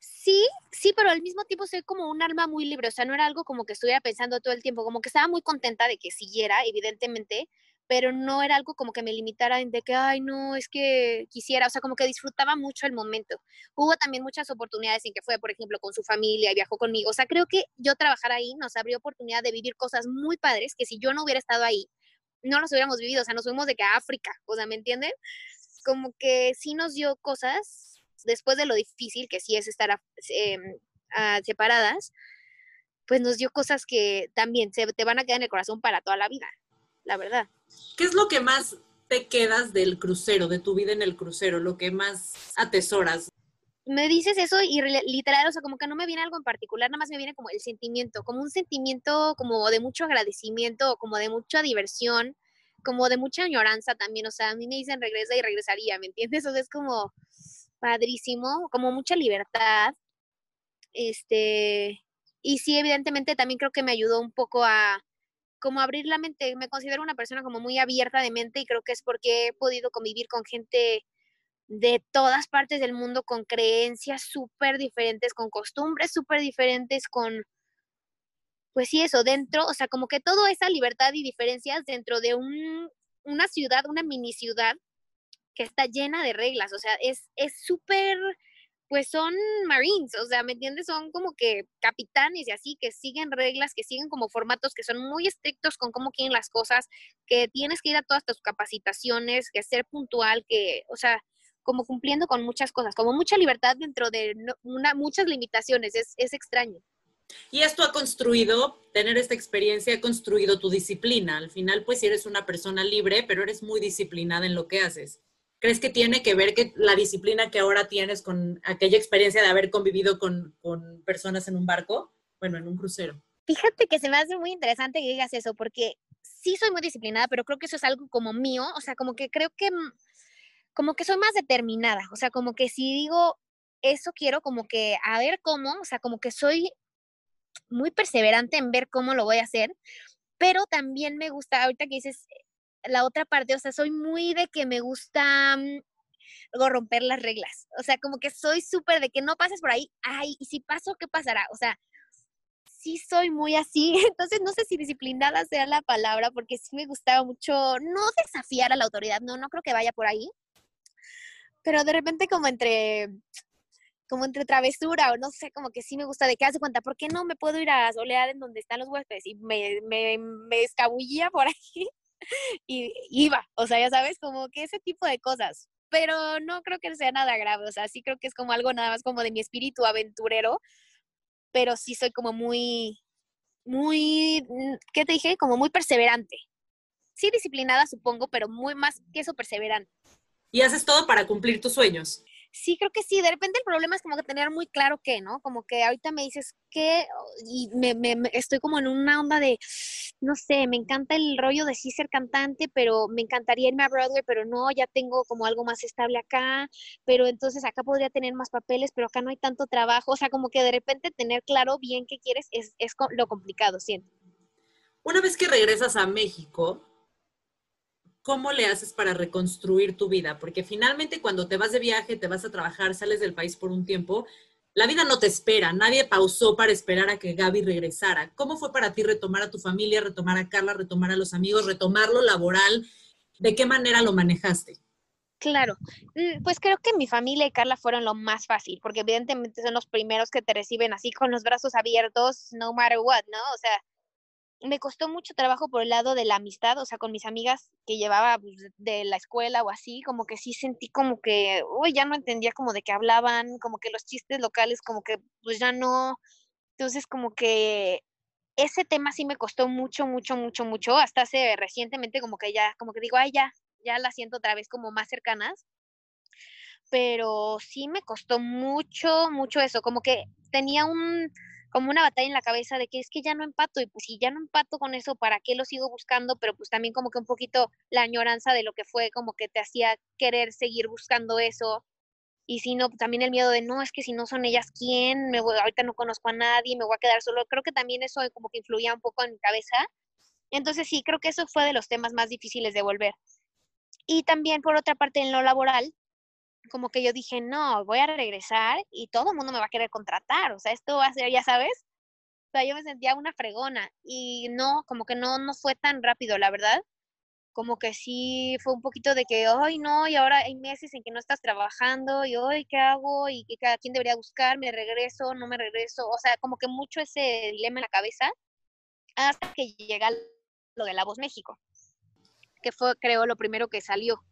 Sí, sí, pero al mismo tiempo soy como un alma muy libre, o sea, no era algo como que estuviera pensando todo el tiempo, como que estaba muy contenta de que siguiera, evidentemente, pero no era algo como que me limitara en de que, ay, no, es que quisiera, o sea, como que disfrutaba mucho el momento. Hubo también muchas oportunidades en que fue, por ejemplo, con su familia viajó conmigo, o sea, creo que yo trabajar ahí nos abrió oportunidad de vivir cosas muy padres que si yo no hubiera estado ahí, no las hubiéramos vivido, o sea, nos fuimos de que a África, o sea, ¿me entienden? Como que sí nos dio cosas después de lo difícil que sí es estar em, separadas, pues nos dio cosas que también se te van a quedar en el corazón para toda la vida, la verdad. ¿Qué es lo que más te quedas del crucero, de tu vida en el crucero, lo que más atesoras? Me dices eso y literal, o sea, como que no me viene algo en particular, nada más me viene como el sentimiento, como un sentimiento como de mucho agradecimiento, como de mucha diversión, como de mucha añoranza también, o sea, a mí me dicen regresa y regresaría, ¿me entiendes? O sea, es como, padrísimo, como mucha libertad. Este, y sí, evidentemente también creo que me ayudó un poco a como abrir la mente. Me considero una persona como muy abierta de mente y creo que es porque he podido convivir con gente de todas partes del mundo con creencias súper diferentes, con costumbres súper diferentes, con, pues sí, eso, dentro, o sea, como que toda esa libertad y diferencias dentro de un, una ciudad, una mini ciudad, que está llena de reglas, o sea, es súper, pues son marines, o sea, ¿me entiendes? Son como que capitanes y así, que siguen reglas, que siguen como formatos, que son muy estrictos con cómo quieren las cosas, que tienes que ir a todas tus capacitaciones, que ser puntual, que, o sea, como cumpliendo con muchas cosas, como mucha libertad dentro de una, muchas limitaciones, es, es extraño. Y esto ha construido, tener esta experiencia ha construido tu disciplina. Al final, pues eres una persona libre, pero eres muy disciplinada en lo que haces. ¿Crees que tiene que ver que la disciplina que ahora tienes con aquella experiencia de haber convivido con, con personas en un barco? Bueno, en un crucero. Fíjate que se me hace muy interesante que digas eso, porque sí soy muy disciplinada, pero creo que eso es algo como mío, o sea, como que creo que como que soy más determinada, o sea, como que si digo, eso quiero, como que a ver cómo, o sea, como que soy muy perseverante en ver cómo lo voy a hacer, pero también me gusta, ahorita que dices la otra parte, o sea, soy muy de que me gusta mm, romper las reglas, o sea, como que soy súper de que no pases por ahí, ay, y si paso, ¿qué pasará? O sea, sí soy muy así, [LAUGHS] entonces no sé si disciplinada sea la palabra, porque sí me gustaba mucho no desafiar a la autoridad, no, no creo que vaya por ahí, pero de repente como entre como entre travesura o no sé, como que sí me gusta de que hace cuenta, ¿por qué no me puedo ir a solear en donde están los huéspedes? Y me, me, me escabullía por ahí y iba, o sea, ya sabes, como que ese tipo de cosas. Pero no creo que sea nada grave, o sea, sí creo que es como algo nada más como de mi espíritu aventurero, pero sí soy como muy, muy, mm, ¿qué te dije? Como muy perseverante. Sí, disciplinada, supongo, pero muy más que eso, perseverante. Y haces todo para cumplir tus sueños. Sí, creo que sí. De repente el problema es como que tener muy claro qué, ¿no? Como que ahorita me dices qué y me, me, estoy como en una onda de, no sé, me encanta el rollo de sí ser cantante, pero me encantaría irme a Broadway, pero no, ya tengo como algo más estable acá, pero entonces acá podría tener más papeles, pero acá no hay tanto trabajo. O sea, como que de repente tener claro bien qué quieres es, es lo complicado, siento. Una vez que regresas a México, ¿cómo le haces para reconstruir tu vida? Porque finalmente cuando te vas de viaje, te vas a trabajar, sales del país por un tiempo, la vida no te espera, nadie pausó para esperar a que Gaby regresara. ¿Cómo fue para ti retomar a tu familia, retomar a Carla, retomar a los amigos, retomar lo laboral? ¿De qué manera lo manejaste? Claro, mm, pues creo que mi familia y Carla fueron lo más fácil, porque evidentemente son los primeros que te reciben así con los brazos abiertos, no matter what, ¿no? O sea, me costó mucho trabajo por el lado de la amistad, o sea, con mis amigas que llevaba pues, de la escuela o así, como que sí sentí como que, uy, ya no entendía como de qué hablaban, como que los chistes locales, como que pues ya no. Entonces, como que ese tema sí me costó mucho, mucho, mucho, mucho, hasta hace recientemente como que ya, como que digo, ay, ya, ya la siento otra vez como más cercanas. Pero sí me costó mucho, mucho eso, como que tenía un, como una batalla en la cabeza de que es que ya no empato y pues si ya no empato con eso, ¿para qué lo sigo buscando? Pero pues también como que un poquito la añoranza de lo que fue, como que te hacía querer seguir buscando eso. Y si no, también el miedo de, no, es que si no son ellas, ¿quién? Me voy, ahorita no conozco a nadie, me voy a quedar solo. Creo que también eso como que influía un poco en mi cabeza. Entonces sí, creo que eso fue de los temas más difíciles de volver. Y también por otra parte en lo laboral, como que yo dije, no, voy a regresar y todo el mundo me va a querer contratar, o sea, esto va a ser, ya sabes, o sea, yo me sentía una fregona y no, como que no, no fue tan rápido, la verdad, como que sí fue un poquito de que, ay, no, y ahora hay meses en que no estás trabajando, y hoy, ¿qué hago? Y que cada quien debería buscar, me regreso, no me regreso, o sea, como que mucho ese dilema en la cabeza, hasta que llega lo de La Voz México, que fue, creo, lo primero que salió.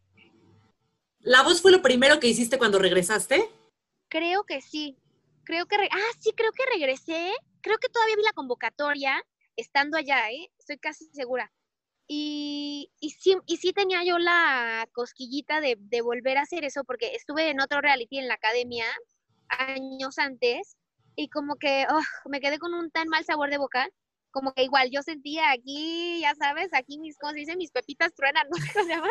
¿La voz fue lo primero que hiciste cuando regresaste? Creo que sí. Creo que, ah, sí, creo que regresé. Creo que todavía vi la convocatoria estando allá, ¿eh? Estoy casi segura. Y, y, sí, y sí tenía yo la cosquillita de, de volver a hacer eso porque estuve en otro reality en la academia años antes y como que oh, me quedé con un tan mal sabor de boca como que igual yo sentía aquí, ya sabes, aquí mis cosas, dicen mis pepitas truenan, ¿no? [LAUGHS] ¿Cómo se llama?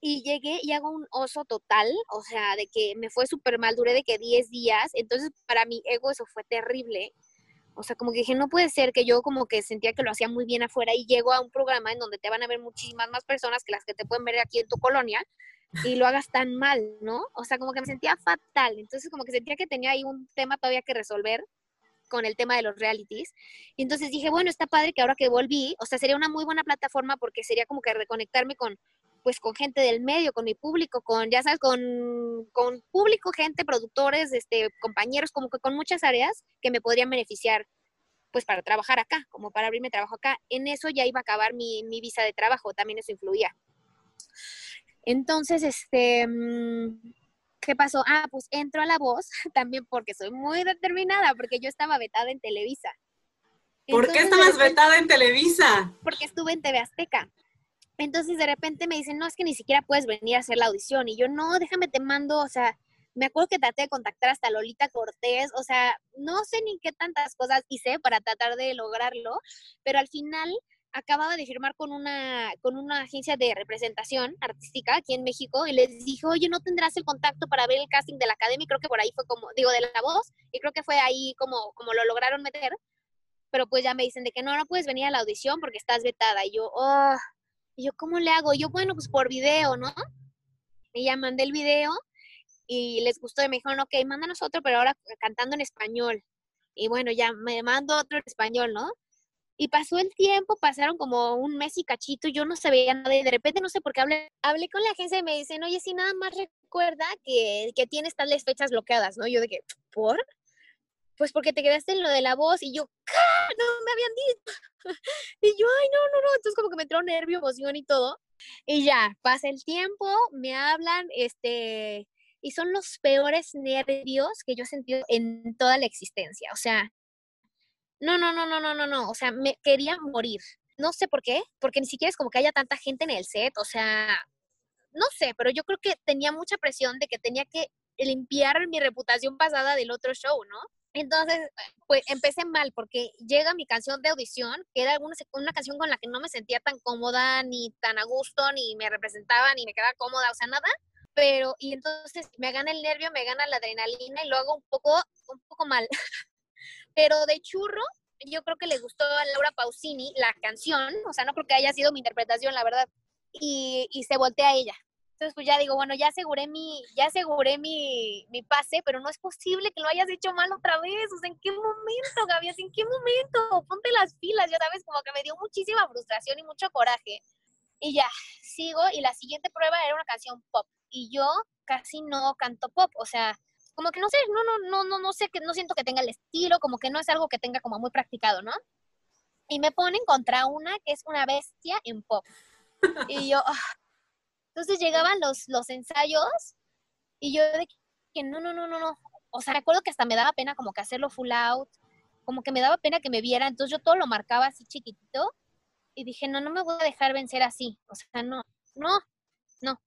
Y llegué y hago un oso total, o sea, de que me fue súper mal, duré de que 10 días, entonces para mi ego eso fue terrible. O sea, como que dije, no puede ser que yo como que sentía que lo hacía muy bien afuera y llego a un programa en donde te van a ver muchísimas más personas que las que te pueden ver aquí en tu colonia y lo hagas tan mal, ¿no? O sea, como que me sentía fatal. Entonces, como que sentía que tenía ahí un tema todavía que resolver con el tema de los realities. Y entonces dije, bueno, está padre que ahora que volví, o sea, sería una muy buena plataforma porque sería como que reconectarme con pues con gente del medio, con mi público, con, ya sabes, con, con público, gente, productores, este, compañeros, como que con muchas áreas que me podrían beneficiar pues para trabajar acá, como para abrirme trabajo acá. En eso ya iba a acabar mi, mi visa de trabajo, también eso influía. Entonces, este, mm, ¿qué pasó? Ah, pues entro a la voz [LAUGHS] también porque soy muy determinada, porque yo estaba vetada en Televisa. ¿Por qué estabas vetada en Televisa? Porque estuve en TV Azteca. Entonces de repente me dicen, no, es que ni siquiera puedes venir a hacer la audición. Y yo, no, déjame, te mando, o sea, me acuerdo que traté de contactar hasta Lolita Cortés, o sea, no sé ni qué tantas cosas hice para tratar de lograrlo, pero al final acababa de firmar con una, con una agencia de representación artística aquí en México y les dijo, oye, ¿no tendrás el contacto para ver el casting de la academia? Y creo que por ahí fue como, digo, de la voz, y creo que fue ahí como, como lo lograron meter, pero pues ya me dicen de que no, no puedes venir a la audición porque estás vetada. Y yo, oh, yo, ¿cómo le hago? Yo, bueno, pues por video, ¿no? Y ya mandé el video y les gustó y me dijeron, ok, mándanos otro, pero ahora cantando en español. Y bueno, ya me mando otro en español, ¿no? Y pasó el tiempo, pasaron como un mes y cachito, yo no sabía nada y de repente no sé por qué hablé, hablé con la agencia y me dicen, oye, si nada más recuerda que, que tienes tales fechas bloqueadas, ¿no? Yo de que, ¿por? Pues porque te quedaste en lo de la voz y yo, no me habían dicho. [LAUGHS] y yo, ay, no, no, no. Entonces como que me entró nervio, emoción y todo. Y ya, pasa el tiempo, me hablan, este, y son los peores nervios que yo he sentido en toda la existencia. O sea, no, no, no, no, no, no, no. O sea, me quería morir. No sé por qué, porque ni siquiera es como que haya tanta gente en el set. O sea, no sé, pero yo creo que tenía mucha presión de que tenía que limpiar mi reputación pasada del otro show, ¿no? Entonces, pues empecé mal porque llega mi canción de audición, que era una, una canción con la que no me sentía tan cómoda, ni tan a gusto, ni me representaba, ni me quedaba cómoda, o sea, nada. Pero, y entonces me gana el nervio, me gana la adrenalina y lo hago un poco, un poco mal. [LAUGHS] Pero de churro, yo creo que le gustó a Laura Pausini la canción, o sea, no creo que haya sido mi interpretación, la verdad, y, y se voltea a ella. Entonces, pues ya digo, bueno, ya aseguré mi, ya aseguré mi, mi, pase, pero no es posible que lo hayas hecho mal otra vez. O sea, ¿en qué momento, Gaby? ¿En qué momento? Ponte las pilas, ya sabes, como que me dio muchísima frustración y mucho coraje. Y ya, sigo, y la siguiente prueba era una canción pop. Y yo casi no canto pop, o sea, como que no sé, no, no, no, no, no sé, que no siento que tenga el estilo, como que no es algo que tenga como muy practicado, ¿no? Y me ponen contra una que es una bestia en pop. Y yo, ah. Entonces llegaban los, los ensayos y yo de que no, no, no, no, no. O sea, recuerdo que hasta me daba pena como que hacerlo full out, como que me daba pena que me viera, entonces yo todo lo marcaba así chiquitito y dije, no, no me voy a dejar vencer así. O sea, no, no, no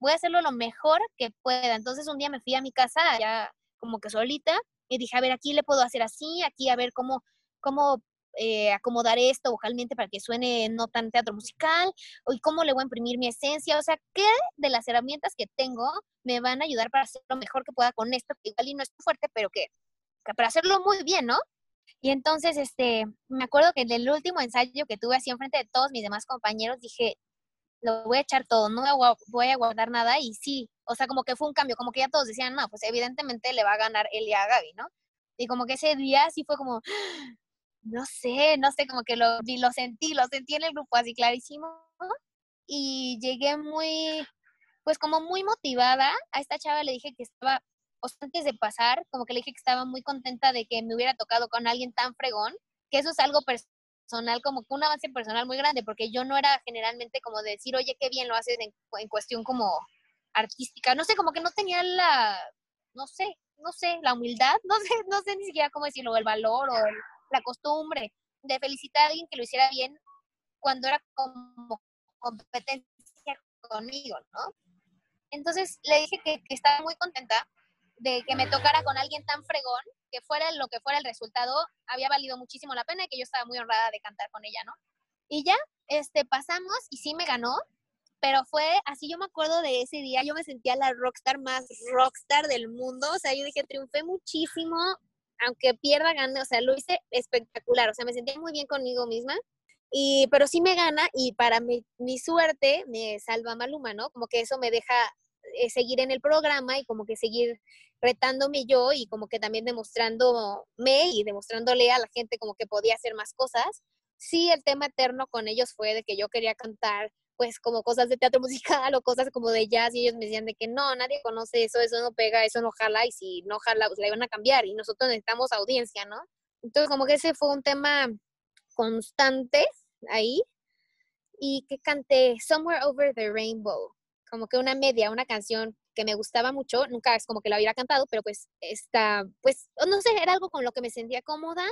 voy a hacerlo lo mejor que pueda. Entonces un día me fui a mi casa, ya como que solita, y dije, a ver, aquí le puedo hacer así, aquí a ver cómo, cómo eh, acomodar esto vocalmente para que suene no tan teatro musical, y cómo le voy a imprimir mi esencia, o sea, qué de las herramientas que tengo me van a ayudar para hacer lo mejor que pueda con esto, que igual y no es fuerte, pero que, para hacerlo muy bien, ¿no? Y entonces, este, me acuerdo que en el último ensayo que tuve así enfrente de todos mis demás compañeros, dije, lo voy a echar todo, no voy a guardar nada y sí, o sea, como que fue un cambio, como que ya todos decían, no, pues evidentemente le va a ganar Elia a Gaby, ¿no? Y como que ese día sí fue como, no sé, no sé, como que lo, lo sentí, lo sentí en el grupo así clarísimo y llegué muy, pues como muy motivada, a esta chava le dije que estaba, o sea, antes de pasar, como que le dije que estaba muy contenta de que me hubiera tocado con alguien tan fregón, que eso es algo personal como que un avance personal muy grande, porque yo no era generalmente como de decir, oye, qué bien lo haces en, en cuestión como artística, no sé, como que no tenía la, no sé, no sé, la humildad, [LAUGHS] no sé, no sé ni siquiera cómo decirlo, el valor o la costumbre de felicitar a alguien que lo hiciera bien cuando era como competencia conmigo, ¿no? Entonces le dije que, que estaba muy contenta de que me tocara con alguien tan fregón, que fuera lo que fuera el resultado, había valido muchísimo la pena y que yo estaba muy honrada de cantar con ella, ¿no? Y ya, este, pasamos y sí me ganó, pero fue así, yo me acuerdo de ese día, yo me sentía la rockstar más rockstar del mundo, o sea, yo dije, triunfé muchísimo, aunque pierda, gane, o sea, lo hice espectacular, o sea, me sentía muy bien conmigo misma, y, pero sí me gana y para mi, mi suerte me salva Maluma, ¿no? Como que eso me deja eh, seguir en el programa y como que seguir retándome yo y como que también demostrándome y demostrándole a la gente como que podía hacer más cosas. Sí, el tema eterno con ellos fue de que yo quería cantar pues como cosas de teatro musical o cosas como de jazz y ellos me decían de que no, nadie conoce eso, eso no pega, eso no jala y si no jala pues la iban a cambiar y nosotros necesitamos audiencia, ¿no? Entonces como que ese fue un tema constante ahí y que canté Somewhere Over the Rainbow como que una media, una canción que me gustaba mucho, nunca es como que la hubiera cantado, pero pues está, pues no sé, era algo con lo que me sentía cómoda,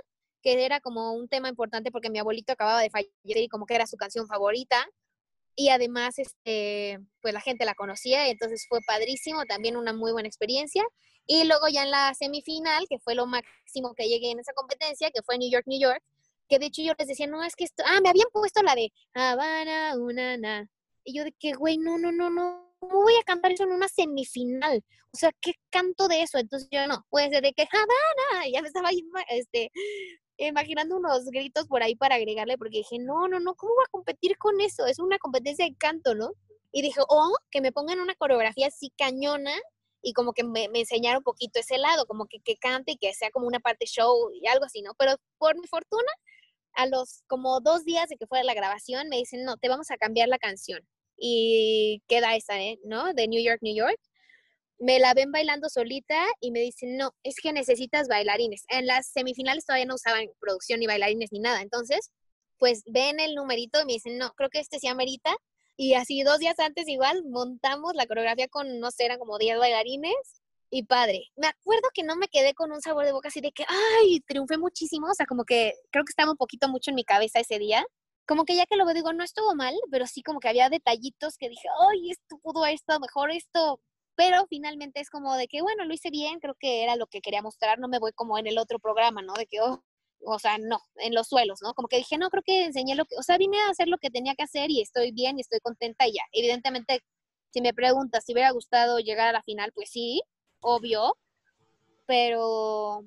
que era como un tema importante porque mi abuelito acababa de fallecer y como que era su canción favorita. Y además, este, pues la gente la conocía, entonces fue padrísimo, también una muy buena experiencia. Y luego ya en la semifinal, que fue lo máximo que llegué en esa competencia, que fue New York, New York, que de hecho yo les decía, no, es que esto, ah, me habían puesto la de Habana, una, na. Y yo de que, güey, no, no, no, no, ¿cómo voy a cantar eso en una semifinal? O sea, ¿qué canto de eso? Entonces yo no, puede ser de que Habana, ya me estaba este, imaginando unos gritos por ahí para agregarle, porque dije, no, no, no, ¿cómo voy a competir con eso? Es una competencia de canto, ¿no? Y dije, oh, que me pongan una coreografía así cañona y como que me, me enseñaron un poquito ese lado, como que, que cante y que sea como una parte show y algo así, ¿no? Pero por mi fortuna, a los como dos días de que fuera la grabación, me dicen, no, te vamos a cambiar la canción. Y queda esa, ¿eh? ¿no? De New York, New York. Me la ven bailando solita y me dicen, no, es que necesitas bailarines. En las semifinales todavía no usaban producción ni bailarines ni nada. Entonces, pues ven el numerito y me dicen, no, creo que este se amerita y así dos días antes igual montamos la coreografía con, no sé, eran como 10 bailarines y padre. Me acuerdo que no me quedé con un sabor de boca así de que, ay, triunfé muchísimo. O sea, como que creo que estaba un poquito mucho en mi cabeza ese día. Como que ya que lo veo, digo, no estuvo mal, pero sí como que había detallitos que dije, ay, esto pudo estado mejor, esto. Pero finalmente es como de que, bueno, lo hice bien, creo que era lo que quería mostrar, no me voy como en el otro programa, ¿no? De que, oh, o sea, no, en los suelos, ¿no? Como que dije, no, creo que enseñé lo que, o sea, vine a hacer lo que tenía que hacer y estoy bien y estoy contenta y ya. Evidentemente, si me preguntas si hubiera gustado llegar a la final, pues sí, obvio, pero,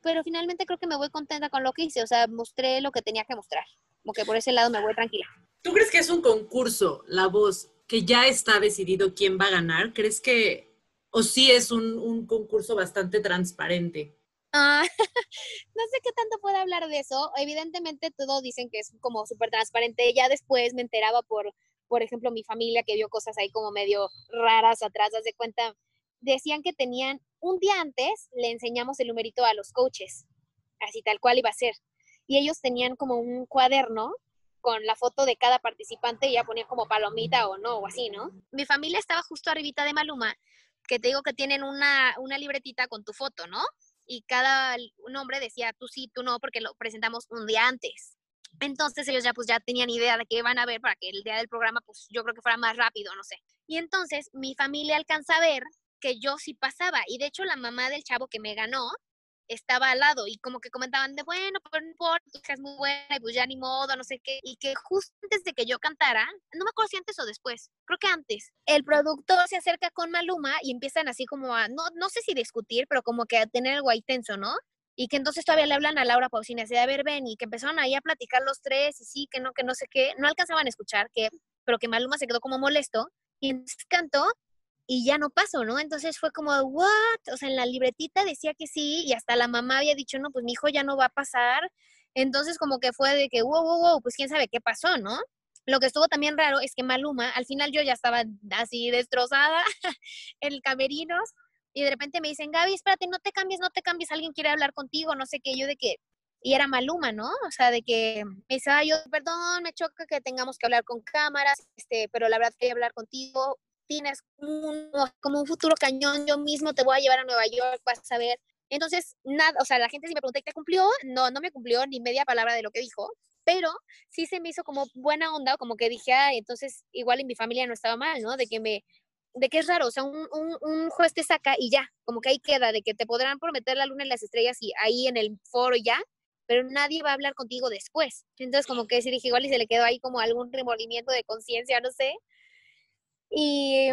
pero finalmente creo que me voy contenta con lo que hice, o sea, mostré lo que tenía que mostrar, como que por ese lado me voy tranquila. ¿Tú crees que es un concurso, La Voz, que ya está decidido quién va a ganar? ¿Crees que, o sí es un, un concurso bastante transparente? Ah, [LAUGHS] no sé qué tanto puedo hablar de eso. Evidentemente todos dicen que es como súper transparente. Ya después me enteraba por, por ejemplo, mi familia que vio cosas ahí como medio raras atrás, de cuenta. Decían que tenían, un día antes le enseñamos el numerito a los coaches, así tal cual iba a ser. Y ellos tenían como un cuaderno con la foto de cada participante y ya ponían como palomita o no, o así, ¿no? Mi familia estaba justo arribita de Maluma, que te digo que tienen una, una libretita con tu foto, ¿no? y cada nombre decía tú sí, tú no, porque lo presentamos un día antes. Entonces ellos ya pues ya tenían idea de qué iban a ver para que el día del programa pues yo creo que fuera más rápido, no sé. Y entonces mi familia alcanza a ver que yo sí pasaba y de hecho la mamá del chavo que me ganó estaba al lado y como que comentaban de, bueno, pero no importa, tu hija es muy buena y pues ya ni modo, no sé qué. Y que justo antes de que yo cantara, no me acuerdo si antes o después, creo que antes, el productor se acerca con Maluma y empiezan así como a, no, no sé si discutir, pero como que a tener algo ahí tenso, ¿no? Y que entonces todavía le hablan a Laura Pausini, de, a ver, ven, y que empezaron ahí a platicar los tres, y sí, que no, que no sé qué, no alcanzaban a escuchar, que, pero que Maluma se quedó como molesto, y cantó, y ya no pasó, ¿no? Entonces fue como, ¿what? O sea, en la libretita decía que sí y hasta la mamá había dicho, no, pues mi hijo ya no va a pasar. Entonces como que fue de que, wow, wow, wow, pues quién sabe qué pasó, ¿no? Lo que estuvo también raro es que Maluma, al final yo ya estaba así destrozada [LAUGHS] en el camerinos y de repente me dicen, Gaby, espérate, no te cambies, no te cambies, alguien quiere hablar contigo, no sé qué, yo de que, y era Maluma, ¿no? O sea, de que me dice, yo, perdón, me choca que tengamos que hablar con cámaras, este, pero la verdad quería hablar contigo, tienes un, como un futuro cañón, yo mismo te voy a llevar a Nueva York, vas a ver. Entonces, nada, o sea, la gente si me pregunta, ¿te cumplió? No, no me cumplió ni media palabra de lo que dijo, pero sí se me hizo como buena onda, como que dije, ah, entonces igual en mi familia no estaba mal, ¿no? De que me, de que es raro, o sea, un, un, un, juez te saca y ya, como que ahí queda, de que te podrán prometer la luna y las estrellas y ahí en el foro ya, pero nadie va a hablar contigo después. Entonces, como que sí dije, igual y se le quedó ahí como algún remordimiento de conciencia, no sé, y,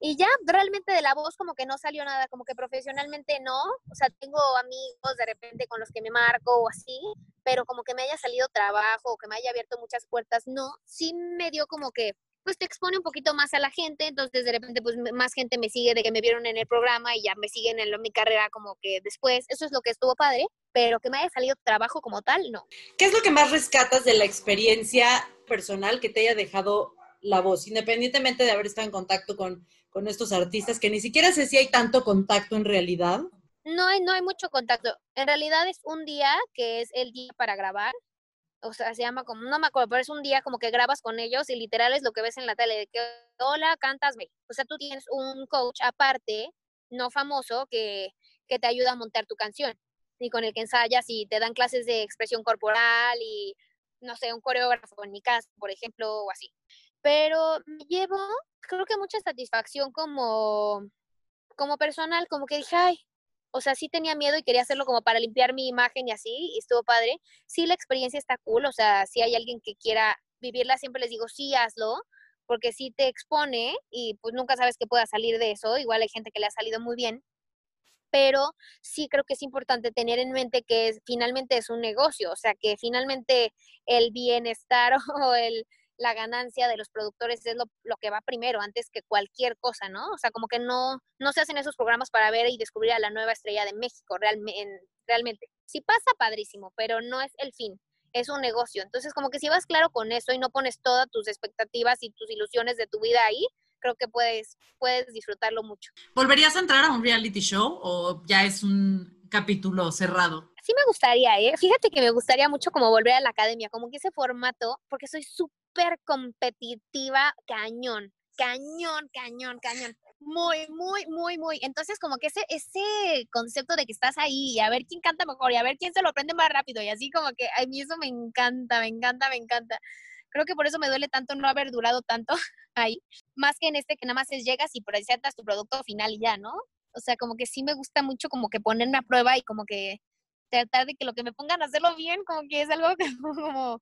y ya, realmente de la voz como que no salió nada, como que profesionalmente no. O sea, tengo amigos de repente con los que me marco o así, pero como que me haya salido trabajo o que me haya abierto muchas puertas, no. Sí me dio como que, pues te expone un poquito más a la gente, entonces de repente pues más gente me sigue de que me vieron en el programa y ya me siguen en mi carrera como que después, eso es lo que estuvo padre, pero que me haya salido trabajo como tal, no. ¿Qué es lo que más rescatas de la experiencia personal que te haya dejado la voz, independientemente de haber estado en contacto con, con estos artistas, que ni siquiera sé si hay tanto contacto en realidad. No hay, no hay mucho contacto. En realidad es un día que es el día para grabar. O sea, se llama como, no me acuerdo, pero es un día como que grabas con ellos y literal es lo que ves en la tele, de que, hola, cantas, ve. O sea, tú tienes un coach aparte, no famoso, que, que te ayuda a montar tu canción y con el que ensayas y te dan clases de expresión corporal y, no sé, un coreógrafo en mi por ejemplo, o así pero me llevo, creo que mucha satisfacción como, como personal, como que dije, ay, o sea, sí tenía miedo y quería hacerlo como para limpiar mi imagen y así, y estuvo padre. Sí, la experiencia está cool, o sea, si hay alguien que quiera vivirla, siempre les digo, sí, hazlo, porque sí te expone y pues nunca sabes qué pueda salir de eso. Igual hay gente que le ha salido muy bien, pero sí creo que es importante tener en mente que finalmente es un negocio, o sea, que finalmente el bienestar [LAUGHS] o el, la ganancia de los productores es lo, lo, que va primero antes que cualquier cosa, ¿no? O sea, como que no, no se hacen esos programas para ver y descubrir a la nueva estrella de México realmente. realmente. Sí pasa padrísimo, pero no es el fin, es un negocio. Entonces, como que si vas claro con eso y no pones todas tus expectativas y tus ilusiones de tu vida ahí, creo que puedes, puedes disfrutarlo mucho. ¿Volverías a entrar a un reality show o ya es un capítulo cerrado? Sí me gustaría, ¿eh? Fíjate que me gustaría mucho como volver a la academia, como que ese formato, porque soy súper competitiva, cañón, cañón, cañón, cañón. Muy, muy, muy, muy. Entonces, como que ese, ese concepto de que estás ahí y a ver quién canta mejor y a ver quién se lo aprende más rápido y así como que a mí eso me encanta, me encanta, me encanta. Creo que por eso me duele tanto no haber durado tanto [LAUGHS] ahí, más que en este que nada más es llegas y presentas tu producto final y ya, ¿no? O sea, como que sí me gusta mucho como que ponerme a prueba y como que tratar de que lo que me pongan a hacerlo bien, como que es algo que [LAUGHS] como,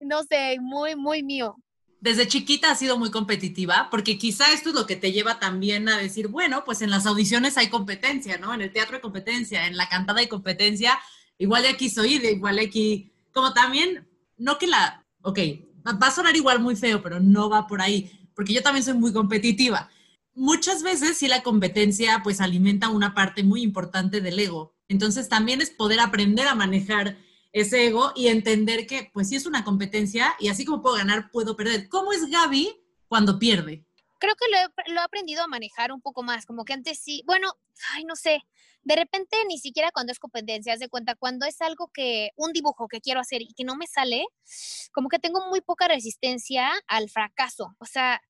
no sé, muy, muy mío. Desde chiquita has sido muy competitiva, porque quizá esto es lo que te lleva también a decir, bueno, pues en las audiciones hay competencia, ¿no? En el teatro hay competencia, en la cantada hay competencia, igual de aquí soy, igual de aquí, como también, no que la, ok, va a sonar igual muy feo, pero no va por ahí, porque yo también soy muy competitiva. Muchas veces sí la competencia pues alimenta una parte muy importante del ego. Entonces también es poder aprender a manejar ese ego y entender que pues sí es una competencia y así como puedo ganar, puedo perder. ¿Cómo es Gaby cuando pierde? Creo que lo he, lo he aprendido a manejar un poco más, como que antes sí, bueno, ay, no sé, de repente ni siquiera cuando es competencia, de cuenta, cuando es algo que, un dibujo que quiero hacer y que no me sale, como que tengo muy poca resistencia al fracaso. O sea,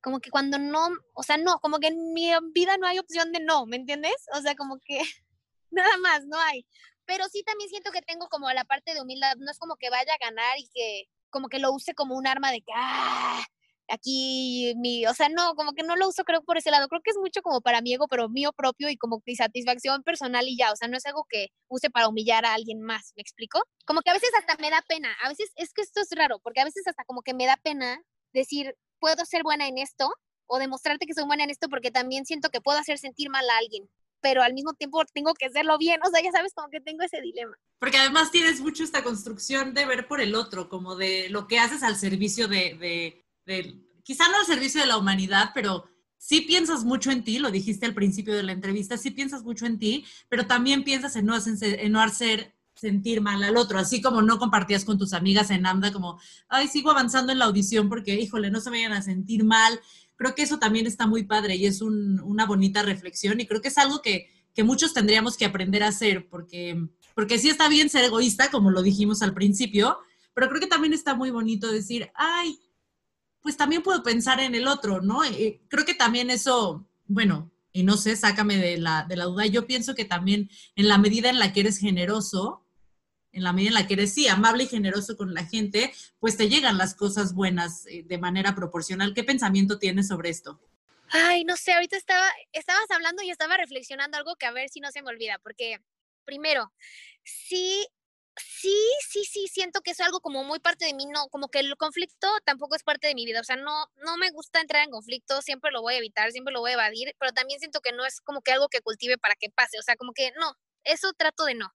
como que cuando no, o sea, no, como que en mi vida no hay opción de no, ¿me entiendes? O sea, como que [LAUGHS] nada más, no hay. Pero sí también siento que tengo como la parte de humildad, no es como que vaya a ganar y que como que lo use como un arma de que, ah, aquí mi, o sea, no, como que no lo uso creo por ese lado, creo que es mucho como para mi ego, pero mío propio y como mi satisfacción personal y ya, o sea, no es algo que use para humillar a alguien más, ¿me explico? Como que a veces hasta me da pena, a veces es que esto es raro, porque a veces hasta como que me da pena decir, puedo ser buena en esto o demostrarte que soy buena en esto porque también siento que puedo hacer sentir mal a alguien pero al mismo tiempo tengo que hacerlo bien, o sea, ya sabes, como que tengo ese dilema. Porque además tienes mucho esta construcción de ver por el otro, como de lo que haces al servicio de, de, quizá no al servicio de la humanidad, pero sí piensas mucho en ti, lo dijiste al principio de la entrevista, sí piensas mucho en ti, pero también piensas en no, en no hacer sentir mal al otro, así como no compartías con tus amigas en AMDA como, ay, sigo avanzando en la audición porque, híjole, no se vayan a sentir mal. Creo que eso también está muy padre y es una bonita reflexión y creo que es algo que, que, muchos tendríamos que aprender a hacer porque, porque sí está bien ser egoísta, como lo dijimos al principio, pero creo que también está muy bonito decir, ay, pues también puedo pensar en el otro, ¿no? Eh, creo que también eso, bueno, y no sé, sácame de la, de la duda, yo pienso que también en la medida en la que eres generoso, en la medida en la que eres, amable y generoso con la gente, pues te llegan las cosas buenas eh, de manera proporcional. ¿Qué pensamiento tienes sobre esto? Ay, no sé, ahorita estaba, estabas hablando y estaba reflexionando algo que a ver si no se me olvida, porque primero, sí sí, sí, sí, siento que es algo como muy parte de mí, no, como que el conflicto tampoco es parte de mi vida, o sea, no, no me gusta entrar en conflicto, siempre lo voy a evitar, siempre lo voy a evadir, pero también siento que no es como que algo que cultive para que pase, o sea, como que no, eso trato de no.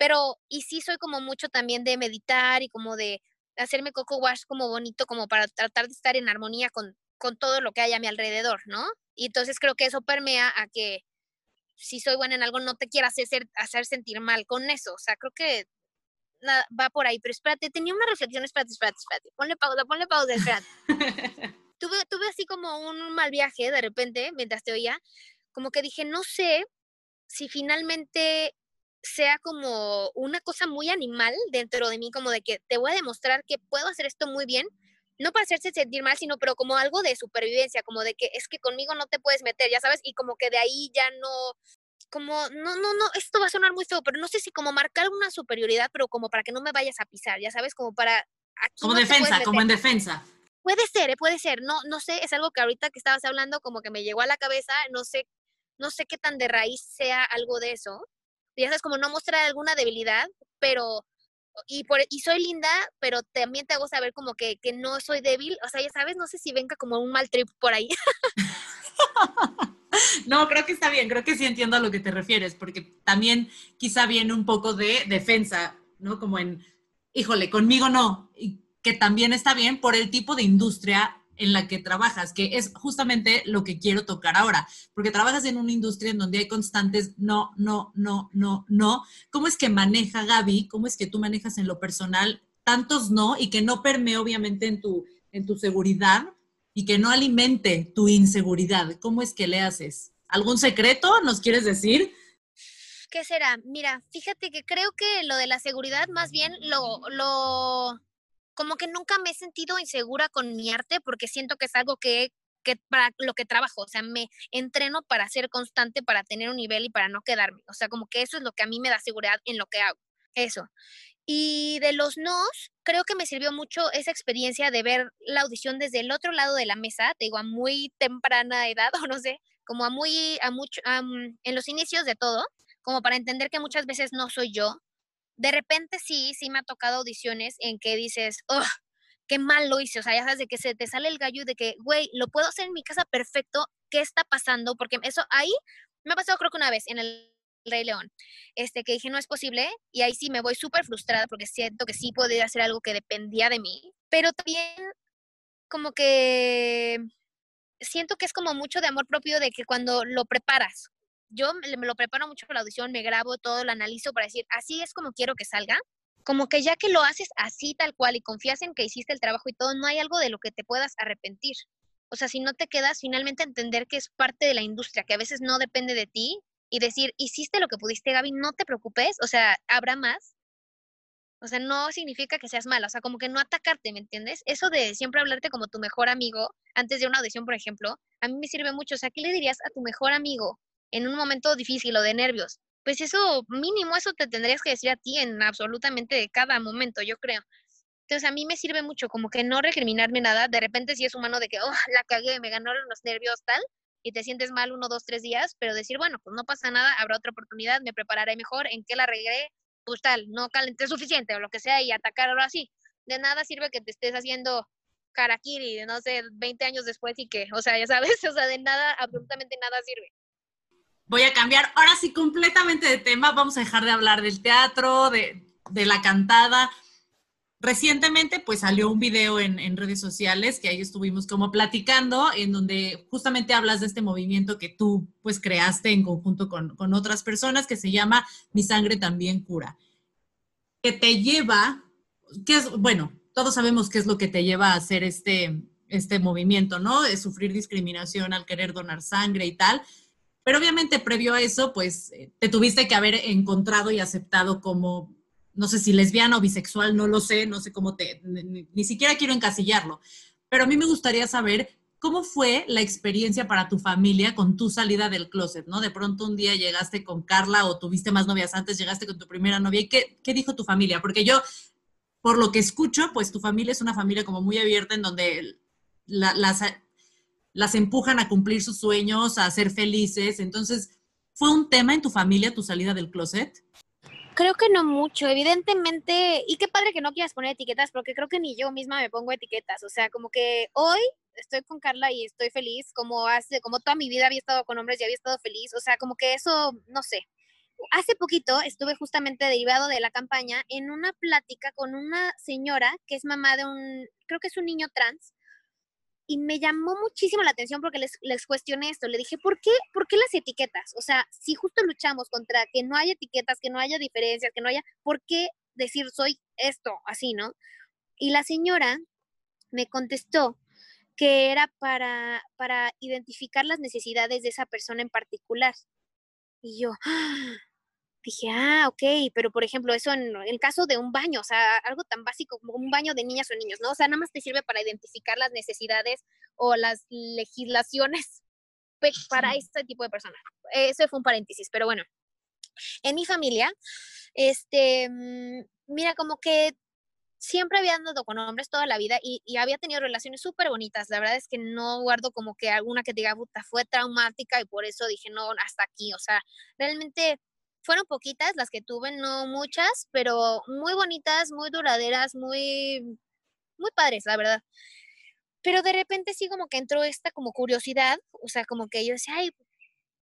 Pero, y sí soy como mucho también de meditar y como de hacerme coco wash como bonito, como para tratar de estar en armonía con, con todo lo que hay a mi alrededor, ¿no? Y entonces creo que eso permea a que si soy buena en algo, no te quieras hacer, hacer sentir mal con eso. O sea, creo que va por ahí. Pero espérate, tenía una reflexión, espérate, espérate, espérate. Ponle pausa, ponle pausa, espérate. [LAUGHS] tuve, tuve así como un mal viaje de repente, mientras te oía, como que dije, no sé si finalmente sea como una cosa muy animal dentro de mí, como de que te voy a demostrar que puedo hacer esto muy bien, no para hacerse sentir mal, sino pero como algo de supervivencia, como de que es que conmigo no te puedes meter, ya sabes, y como que de ahí ya no, como, no, no, no, esto va a sonar muy feo, pero no sé si como marcar una superioridad, pero como para que no me vayas a pisar, ya sabes, como para... como defensa, como en defensa. Puede ser, ¿eh? puede ser, no, no sé, es algo que ahorita que estabas hablando como que me llegó a la cabeza, no sé, no sé qué tan de raíz sea algo de eso. Ya sabes, como no mostrar alguna debilidad, pero y, por, y soy linda, pero también te hago saber como que, que no soy débil. O sea, ya sabes, no sé si venga como un mal trip por ahí. [LAUGHS] [LAUGHS] no, creo que está bien, creo que sí entiendo a lo que te refieres, porque también quizá viene un poco de defensa, ¿no? Como en, híjole, conmigo no, y que también está bien por el tipo de industria en la que trabajas, que es justamente lo que quiero tocar ahora, porque trabajas en una industria en donde hay constantes no, no, no, no, no. ¿Cómo es que maneja Gaby? ¿Cómo es que tú manejas en lo personal tantos no y que no permee obviamente en tu, en tu seguridad y que no alimente tu inseguridad? ¿Cómo es que le haces? ¿Algún secreto nos quieres decir? ¿Qué será? Mira, fíjate que creo que lo de la seguridad más bien lo, lo, como que nunca me he sentido insegura con mi arte porque siento que es algo que, que para lo que trabajo, o sea, me entreno para ser constante, para tener un nivel y para no quedarme. O sea, como que eso es lo que a mí me da seguridad en lo que hago. Eso. Y de los nos, creo que me sirvió mucho esa experiencia de ver la audición desde el otro lado de la mesa, te digo, a muy temprana edad, [LAUGHS] o no sé, como a muy, a mucho, en los inicios de todo, como para entender que muchas veces no soy yo, de repente sí, sí me ha tocado audiciones en que dices, oh, qué mal lo hice, o sea, ya sabes de que se te sale el gallo de que, güey, lo puedo hacer en mi casa perfecto, ¿qué está pasando? Porque eso ahí me ha pasado creo que una vez en el Rey León, este, que dije no es posible y ahí sí me voy súper frustrada porque siento que sí podía hacer algo que dependía de mí, pero también como que siento que es como mucho de amor propio de que cuando lo preparas, yo me lo preparo mucho para la audición, me grabo todo, lo analizo para decir, así es como quiero que salga. Como que ya que lo haces así tal cual y confías en que hiciste el trabajo y todo, no hay algo de lo que te puedas arrepentir. O sea, si no te quedas finalmente entender que es parte de la industria, que a veces no depende de ti y decir, hiciste lo que pudiste, Gaby, no te preocupes, o sea, habrá más. O sea, no significa que seas mala, o sea, como que no atacarte, ¿me entiendes? Eso de siempre hablarte como tu mejor amigo antes de una audición, por ejemplo, a mí me sirve mucho. O sea, ¿qué le dirías a tu mejor amigo en un momento difícil o de nervios, pues eso mínimo, eso te tendrías que decir a ti en absolutamente cada momento, yo creo. Entonces a mí me sirve mucho como que no recriminarme nada, de repente si es humano de que, oh, [LAUGHS] la cagué, me ganaron los nervios tal, y te sientes mal uno, dos, tres días, pero decir, bueno, pues no pasa nada, habrá otra oportunidad, me prepararé mejor, en qué la regué, pues tal, no calenté suficiente o lo que sea y atacar ahora sí. De nada sirve que te estés haciendo karakiri, no sé, 20 años después y que, o sea, ya sabes, [LAUGHS] o sea, de nada, absolutamente nada sirve voy a cambiar ahora sí completamente de tema. Vamos a dejar de hablar del teatro, de, la cantada. Recientemente, pues salió un video en, redes sociales que ahí estuvimos como platicando, en donde justamente hablas de este movimiento que tú pues creaste en conjunto con, con otras personas que se llama Mi sangre también cura. Que te lleva, que es, bueno, todos sabemos qué es lo que te lleva a hacer este, este movimiento, ¿no? De sufrir discriminación al querer donar sangre y tal. Pero obviamente previo a eso, pues eh, te tuviste que haber encontrado y aceptado como, no sé si lesbiana o bisexual, no lo sé, no sé cómo te, ni, siquiera quiero encasillarlo. Pero a mí me gustaría saber cómo fue la experiencia para tu familia con tu salida del closet, ¿no? De pronto un día llegaste con Carla o tuviste más novias antes, llegaste con tu primera novia. ¿Y qué, qué dijo tu familia? Porque yo, por lo que escucho, pues tu familia es una familia como muy abierta en donde las las empujan a cumplir sus sueños, a ser felices. Entonces, ¿fue un tema en tu familia tu salida del closet? Creo que no mucho, evidentemente, y qué padre que no quieras poner etiquetas, porque creo que ni yo misma me pongo etiquetas, o sea, como que hoy estoy con Carla y estoy feliz, como hace, como toda mi vida había estado con hombres y había estado feliz, o sea, como que eso, no sé. Hace poquito estuve justamente derivado de la campaña en una plática con una señora que es mamá de un, creo que es un niño trans, y me llamó muchísimo la atención porque les, les cuestioné esto. Le dije, ¿por qué, ¿por qué las etiquetas? O sea, si justo luchamos contra que no haya etiquetas, que no haya diferencias, que no haya, ¿por qué decir soy esto así, no? Y la señora me contestó que era para, para identificar las necesidades de esa persona en particular. Y yo, ¡ah! Dije, ah, ok, pero por ejemplo, eso en el caso de un baño, o sea, algo tan básico como un baño de niñas o niños, ¿no? O sea, nada más te sirve para identificar las necesidades o las legislaciones [LAUGHS] para este tipo de personas. Eso fue un paréntesis, pero bueno, en mi familia, este, mm, mira, como que siempre había andado con hombres toda la vida y, había tenido relaciones súper bonitas. La verdad es que no guardo como que alguna que diga, puta, fue traumática y por eso dije, no, hasta aquí. O sea, realmente fueron poquitas las que tuve, no muchas, pero muy bonitas, muy duraderas, muy, muy padres, la verdad. Pero de repente sí como que entró esta como curiosidad, o sea, como que yo decía, ay,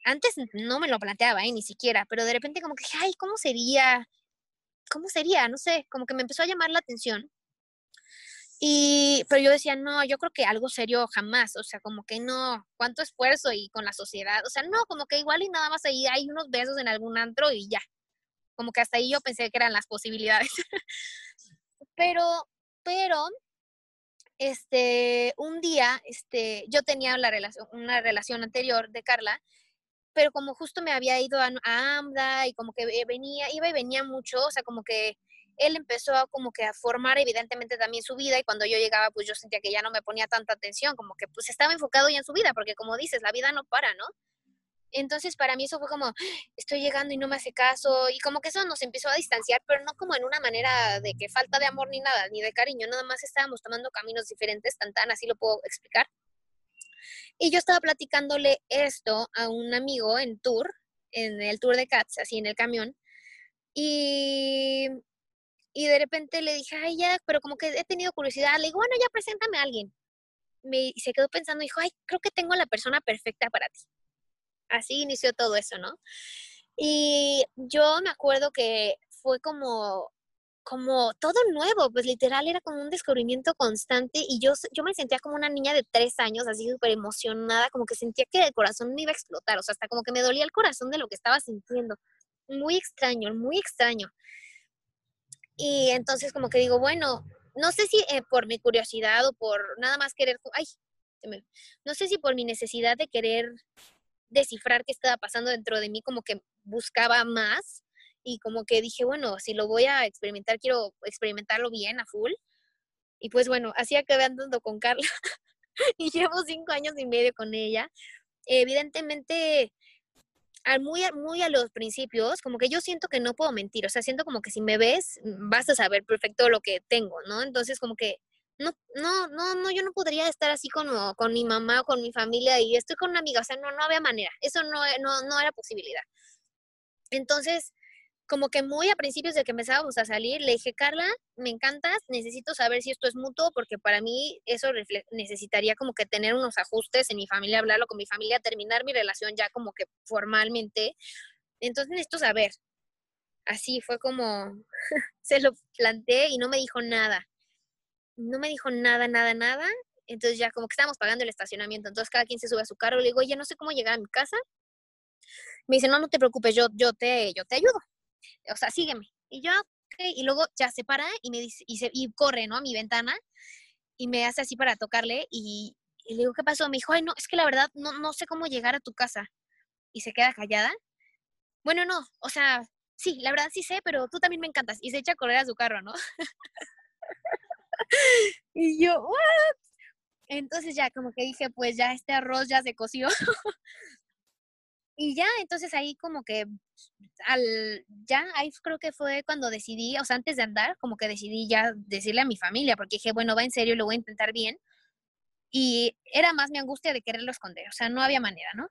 antes no me lo planteaba, ¿eh? ni siquiera, pero de repente como que, ay, ¿cómo sería? ¿Cómo sería? No sé, como que me empezó a llamar la atención. Y, pero yo decía, no, yo creo que algo serio jamás, o sea, como que no, cuánto esfuerzo y con la sociedad, o sea, no, como que igual y nada más ahí hay unos besos en algún antro y ya, como que hasta ahí yo pensé que eran las posibilidades. [LAUGHS] pero, pero, este, un día, este, yo tenía la relación, una relación anterior de Carla pero como justo me había ido a, AMDA y como que venía, iba y venía mucho, o sea, como que él empezó a como que a formar evidentemente también su vida y cuando yo llegaba pues yo sentía que ya no me ponía tanta atención, como que pues estaba enfocado ya en su vida, porque como dices, la vida no para, ¿no? Entonces para mí eso fue como, estoy llegando y no me hace caso y como que eso nos empezó a distanciar, pero no como en una manera de que falta de amor ni nada, ni de cariño, nada más estábamos tomando caminos diferentes, tan tan, así lo puedo explicar. Y yo estaba platicándole esto a un amigo en tour, en el tour de Cats, así en el camión. Y, y de repente le dije, ay, ya, pero como que he tenido curiosidad. Le digo, bueno, ya preséntame a alguien. Me, se quedó pensando, dijo, ay, creo que tengo la persona perfecta para ti. Así inició todo eso, ¿no? Y yo me acuerdo que fue como como todo nuevo, pues literal era como un descubrimiento constante y yo, yo me sentía como una niña de tres años, así súper emocionada, como que sentía que el corazón me iba a explotar, o sea, hasta como que me dolía el corazón de lo que estaba sintiendo. Muy extraño, muy extraño. Y entonces como que digo, bueno, no sé si eh, por mi curiosidad o por nada más querer, ay, no sé si por mi necesidad de querer descifrar qué estaba pasando dentro de mí, como que buscaba más y como que dije, bueno, si lo voy a experimentar, quiero experimentarlo bien a full. Y pues bueno, así acabé andando con Carla [LAUGHS] y llevo cinco años y medio con ella. Evidentemente, muy, muy a los principios, como que yo siento que no puedo mentir, o sea, siento como que si me ves, mm, vas a saber perfecto lo que tengo, ¿no? Entonces, como que no, no, no, no, yo no podría estar así como con mi mamá o con mi familia y estoy con una amiga, o sea, no, no había manera, eso no, no, no era posibilidad. Entonces, como que muy a principios de que empezábamos a salir, le dije, Carla, me encantas, necesito saber si esto es mutuo, porque para mí eso necesitaría como que tener unos ajustes en mi familia, hablarlo con mi familia, terminar mi relación ya como que formalmente. Entonces necesito saber. Así fue como [LAUGHS] se lo planteé y no me dijo nada. No me dijo nada, nada, nada. Entonces ya como que estábamos pagando el estacionamiento. Entonces cada quien se sube a su carro. Le digo, oye, no sé cómo llegar a mi casa. Me dice, no, no te preocupes, yo, yo, te, yo te ayudo o sea, sígueme. Y yo, ok, y luego ya se para y me dice, y, se, y corre, ¿no? A mi ventana y me hace así para tocarle y, le digo, ¿qué pasó? Me dijo, ay, no, es que la verdad no, no sé cómo llegar a tu casa. Y se queda callada. Bueno, no, o sea, sí, la verdad sí sé, pero tú también me encantas. Y se echa a correr a su carro, ¿no? [LAUGHS] y yo, ¿what? Entonces ya como que dije, pues ya este arroz ya se coció. Y ya, entonces ahí como que al, ya ahí creo que fue cuando decidí, o sea, antes de andar, como que decidí ya decirle a mi familia, porque dije, bueno, va en serio, lo voy a intentar bien. Y era más mi angustia de quererlo esconder, o sea, no había manera, ¿no?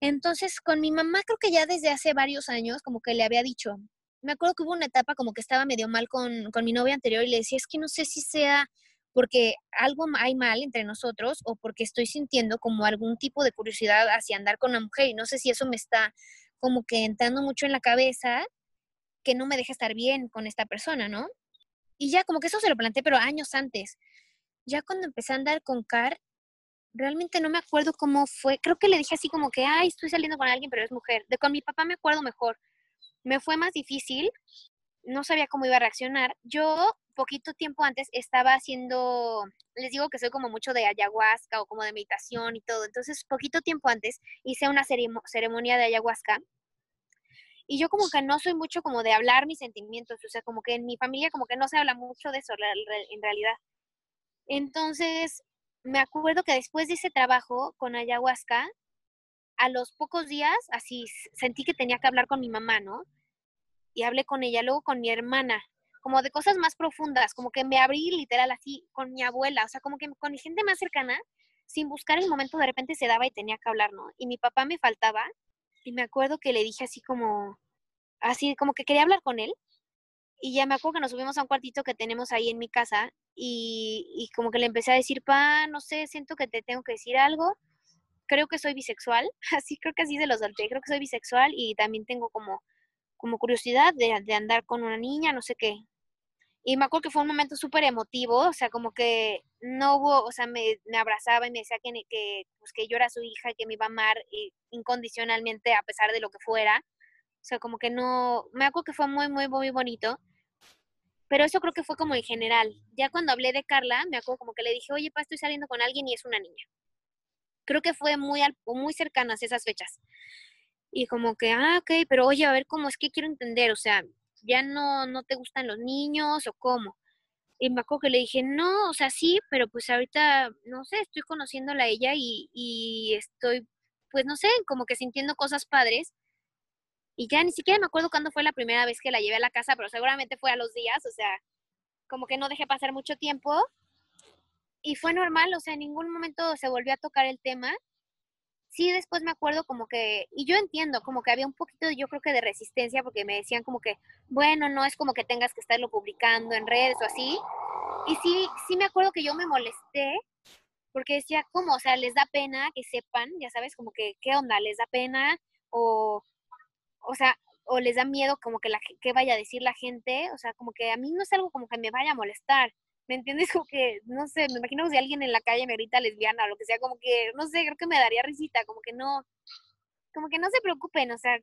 Entonces, con mi mamá creo que ya desde hace varios años como que le había dicho, me acuerdo que hubo una etapa como que estaba medio mal con, con mi novia anterior y le decía, es que no sé si sea porque algo hay mal entre nosotros o porque estoy sintiendo como algún tipo de curiosidad hacia andar con una mujer y no sé si eso me está como que entrando mucho en la cabeza que no me deja estar bien con esta persona, ¿no? Y ya como que eso se lo planteé, pero años antes. Ya cuando empecé a andar con Car, realmente no me acuerdo cómo fue. Creo que le dije así como que, ay, estoy saliendo con alguien, pero es mujer. De con mi papá me acuerdo mejor. Me fue más difícil, no sabía cómo iba a reaccionar. Yo poquito tiempo antes estaba haciendo, les digo que soy como mucho de ayahuasca o como de meditación y todo, entonces poquito tiempo antes hice una ceremonia de ayahuasca y yo como que no soy mucho como de hablar mis sentimientos, o sea, como que en mi familia como que no se habla mucho de eso en realidad. Entonces, me acuerdo que después de ese trabajo con ayahuasca, a los pocos días, así sentí que tenía que hablar con mi mamá, ¿no? Y hablé con ella, luego con mi hermana, como de cosas más profundas, como que me abrí literal así con mi abuela, o sea, como que con mi gente más cercana, sin buscar el momento de repente se daba y tenía que hablar, ¿no? Y mi papá me faltaba y me acuerdo que le dije así como, así como que quería hablar con él y ya me acuerdo que nos subimos a un cuartito que tenemos ahí en mi casa y, como que le empecé a decir, pa, no sé, siento que te tengo que decir algo, creo que soy bisexual, [LAUGHS] así creo que así se lo solté, creo que soy bisexual y también tengo como, como curiosidad de, de andar con una niña, no sé qué. Y me acuerdo que fue un momento súper emotivo, o sea, como que no hubo, o sea, me, me abrazaba y me decía que, que, pues, que yo era su hija y que me iba a amar incondicionalmente a pesar de lo que fuera. O sea, como que no, me acuerdo que fue muy, muy, muy bonito. Pero eso creo que fue como en general. Ya cuando hablé de Carla, me acuerdo como que le dije, oye, pa, estoy saliendo con alguien y es una niña. Creo que fue muy, muy cercanas esas fechas. Y como que, ah, ok, pero oye, a ver, ¿cómo es que quiero entender? O sea, ¿ya no, no te gustan los niños o cómo? Y me acuerdo que le dije, no, o sea, sí, pero pues ahorita, no sé, estoy conociéndola a ella y, y estoy, pues no sé, como que sintiendo cosas padres y ya ni siquiera me acuerdo cuándo fue la primera vez que la llevé a la casa, pero seguramente fue a los días, o sea, como que no dejé pasar mucho tiempo. Y fue normal, o sea, en ningún momento se volvió a tocar el tema. Sí, después me acuerdo como que, y yo entiendo, como que había un poquito, yo creo que de resistencia, porque me decían como que, bueno, no es como que tengas que estarlo publicando en redes o así. Y sí, sí me acuerdo que yo me molesté, porque decía, ¿cómo? O sea, les da pena que sepan, ya sabes, como que, ¿qué onda? ¿Les da pena? O, o sea, o les da miedo como que la que vaya a decir la gente, o sea, como que a mí no es algo como que me vaya a molestar, ¿me entiendes? Como que, no sé, me imagino si alguien en la calle me grita lesbiana o lo que sea, como que, no sé, creo que me daría risita, como que no, como que no se preocupen, o sea,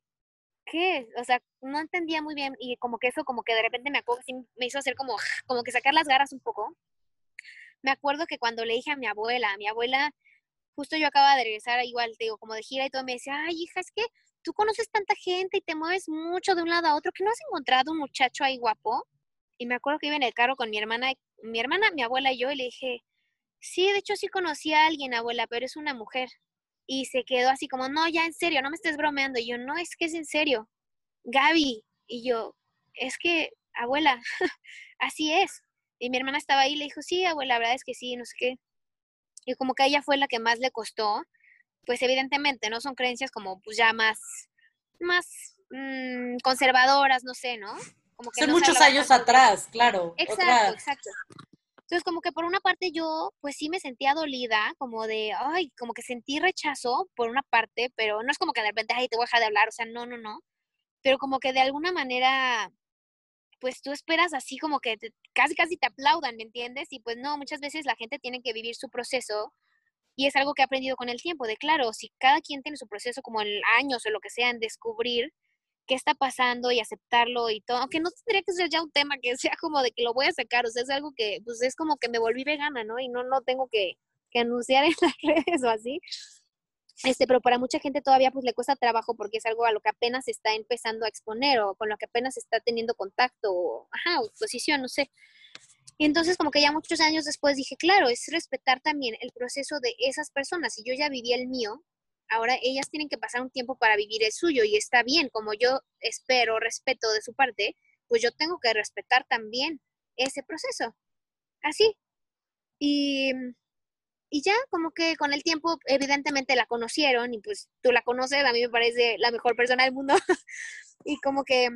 ¿qué? O sea, no entendía muy bien y como que eso, como que de repente me acuerdo, me hizo hacer como, como que sacar las garras un poco. Me acuerdo que cuando le dije a mi abuela, a mi abuela, justo yo acaba de regresar igual, te digo, como de gira y todo, me decía, ay, hija, es que tú conoces tanta gente y te mueves mucho de un lado a otro, que no has encontrado un muchacho ahí guapo. Y me acuerdo que iba en el carro con mi hermana, mi hermana, mi abuela y yo, y le dije, sí, de hecho sí conocí a alguien, abuela, pero es una mujer. Y se quedó así como, no, ya en serio, no me estés bromeando. Y yo, no, es que es en serio. Gaby. Y yo, es que, abuela, [LAUGHS] así es. Y mi hermana estaba ahí y le dijo, sí, abuela, la verdad es que sí, no sé qué. Y como que ella fue la que más le costó, pues evidentemente, ¿no? Son creencias como pues ya más, más mmm, conservadoras, no sé, ¿no? Como que muchos años atrás, claro. Exacto, exacto. Entonces, como que por una parte yo, pues sí me sentía dolida, como de, ay, como que sentí rechazo por una parte, pero no es como que de repente, ay, te voy a dejar de hablar, o sea, no, no, no. Pero como que de alguna manera, pues tú esperas así como que casi, casi te aplaudan, ¿me entiendes? Y pues no, muchas veces la gente tiene que vivir su proceso y es algo que he aprendido con el tiempo, de claro, si cada quien tiene su proceso como en años o lo que sea, en descubrir qué está pasando y aceptarlo y todo, aunque no tendría que ser ya un tema que [LAUGHS] sea como de que lo voy a sacar, o sea, es algo que pues es como que me volví vegana, ¿no? Y no, no tengo que, que anunciar en [LAUGHS] las redes o así. Este, pero para mucha gente todavía pues le cuesta trabajo porque es algo a lo que apenas está empezando a exponer o con lo que apenas está teniendo contacto o, ajá, oposición, no sé. Y entonces como que ya muchos años después dije, claro, es respetar también el proceso de esas personas. Si yo ya viví el mío, ahora ellas tienen que pasar un tiempo para vivir el suyo y está bien, como yo espero, respeto de su parte, pues yo tengo que respetar también ese proceso. Así. Y, y ya como que con el tiempo evidentemente la conocieron y pues tú la conoces, a mí me parece la mejor persona del mundo. [LAUGHS] y como que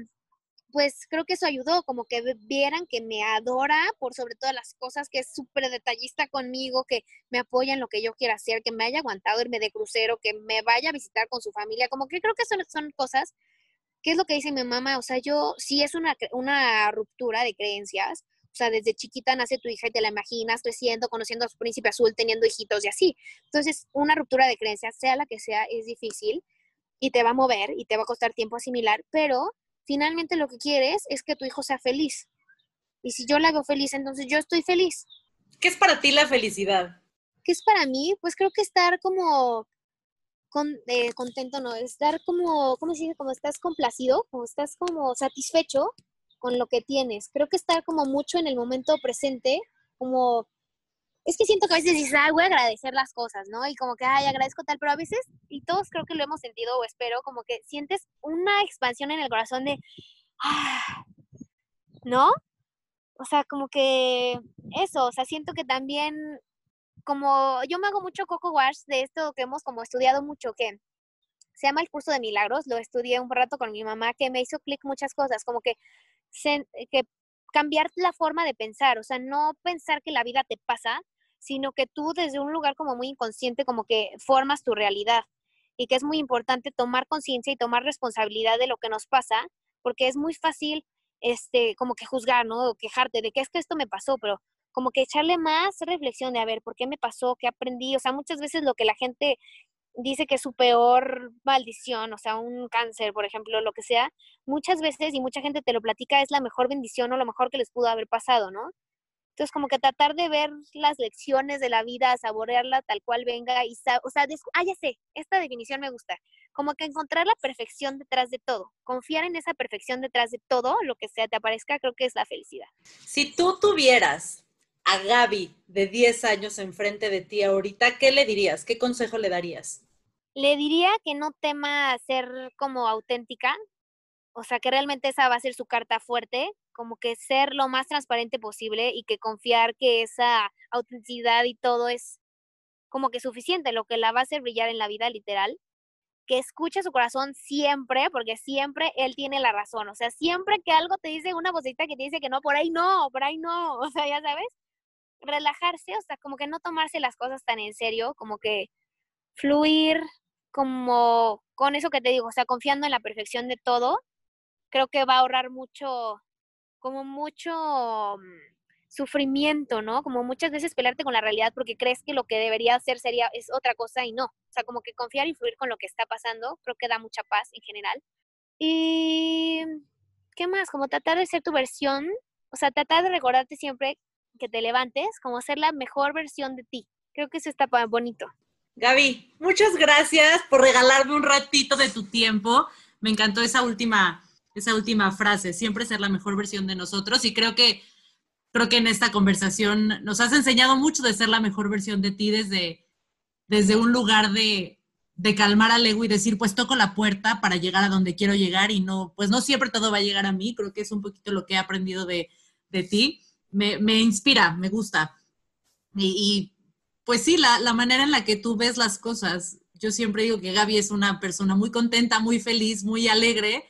pues creo que eso ayudó, como que vieran que me adora por sobre todas las cosas, que es súper detallista conmigo, que me apoya en lo que yo quiera hacer, que me haya aguantado irme de crucero, que me vaya a visitar con su familia, como que creo que son, cosas, que es lo que dice mi mamá, o sea, yo sí es una, una ruptura de creencias, o sea, desde chiquita nace tu hija y te la imaginas creciendo, conociendo a su príncipe azul, teniendo hijitos y así. Entonces, una ruptura de creencias, sea la que sea, es difícil y te va a mover y te va a costar tiempo asimilar, pero finalmente lo que quieres es que tu hijo sea feliz. Y si yo la veo feliz, entonces yo estoy feliz. ¿Qué es para ti la felicidad? ¿Qué es para mí? Pues creo que estar como con, eh, contento, ¿no? Estar como, ¿cómo se dice? Como estás complacido, como estás como satisfecho con lo que tienes. Creo que estar como mucho en el momento presente, como es que siento que a veces dices, ay, voy a agradecer las cosas, ¿no? Y como que, ay, agradezco tal, pero a veces, y todos creo que lo hemos sentido o espero, como que sientes una expansión en el corazón de, ah, ¿no? o sea, como que eso, o sea, siento que también, como yo me hago mucho coco wash de esto que hemos como estudiado mucho, que se llama el curso de milagros, lo estudié un rato con mi mamá, que me hizo clic muchas cosas, como que, que cambiar la forma de pensar, o sea, no pensar que la vida te pasa, sino que tú desde un lugar como muy inconsciente, como que formas tu realidad y que es muy importante tomar conciencia y tomar responsabilidad de lo que nos pasa, porque es muy fácil, este, como que juzgar, ¿no? O quejarte de que es que esto me pasó, pero como que echarle más reflexión de a ver, ¿por qué me pasó? ¿Qué aprendí? O sea, muchas veces lo que la gente dice que es su peor maldición, o sea, un cáncer, por ejemplo, lo que sea, muchas veces y mucha gente te lo platica es la mejor bendición o lo mejor que les pudo haber pasado, ¿no? Entonces, como que tratar de ver las lecciones de la vida, saborearla tal cual venga y, o sea, ah, ya sé, esta definición me gusta. Como que encontrar la perfección detrás de todo, confiar en esa perfección detrás de todo, lo que sea te aparezca, creo que es la felicidad. Si tú tuvieras a Gaby de 10 años enfrente de ti ahorita, ¿qué le dirías? ¿Qué consejo le darías? Le diría que no tema ser como auténtica, o sea, que realmente esa va a ser su carta fuerte, como que ser lo más transparente posible y que confiar que esa autenticidad y todo es como que suficiente, lo que la va a hacer brillar en la vida literal, que escuche su corazón siempre, porque siempre él tiene la razón, o sea, siempre que algo te dice una vocita que te dice que no, por ahí no, por ahí no, [LAUGHS] o sea, ya sabes, relajarse, o sea, como que no tomarse las cosas tan en serio, como que fluir como con eso que te digo, o sea, confiando en la perfección de todo, creo que va a ahorrar mucho, como mucho mm, sufrimiento, ¿no? Como muchas veces pelearte con la realidad porque crees que lo que debería hacer sería es otra cosa y no. O sea, como que confiar y fluir con lo que está pasando, creo que da mucha paz en general. Y ¿qué más? Como tratar de ser tu versión, o sea, tratar de recordarte siempre que te levantes, como ser la mejor versión de ti. Creo que eso está bonito. Gaby, muchas gracias por regalarme un ratito de tu tiempo. Me encantó esa última, esa última frase, siempre ser la mejor versión de nosotros y creo que creo que en esta conversación nos has enseñado mucho de ser la mejor versión de ti desde, desde un lugar de, de calmar al ego y decir, pues toco la puerta para llegar a donde quiero llegar y no, pues no siempre todo va a llegar a mí, creo que es un poquito lo que he aprendido de, de ti. Me, me, inspira, me gusta. Y, y pues sí, la, la, manera en la que tú ves las cosas. Yo siempre digo que Gaby es una persona muy contenta, muy feliz, muy alegre,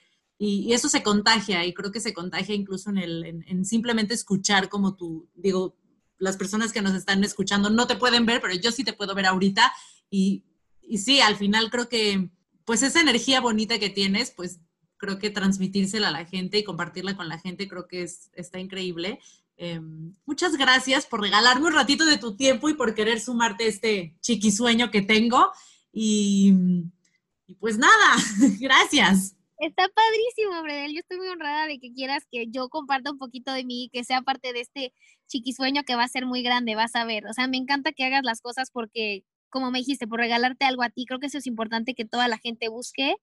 y, eso se contagia, y creo que se contagia incluso en, el, en, simplemente escuchar como tú, digo, las personas que nos están escuchando no te pueden ver, pero yo sí te puedo ver ahorita, y, y sí, al final creo que, pues esa energía bonita que tienes, pues creo que transmitírsela a la gente y compartirla con la gente, creo que es, está increíble. Em, muchas gracias por regalarme un ratito de tu tiempo y por querer sumarte a este chiquisueño que tengo. Y, pues nada, [LAUGHS] gracias. Está padrísimo, Bredel. Yo estoy muy honrada de que quieras que yo comparta un poquito de mí, que sea parte de este chiquisueño que va a ser muy grande, vas a ver. O sea, me encanta que hagas las cosas porque, como me dijiste, por regalarte algo a ti, creo que eso es importante que toda la gente busque.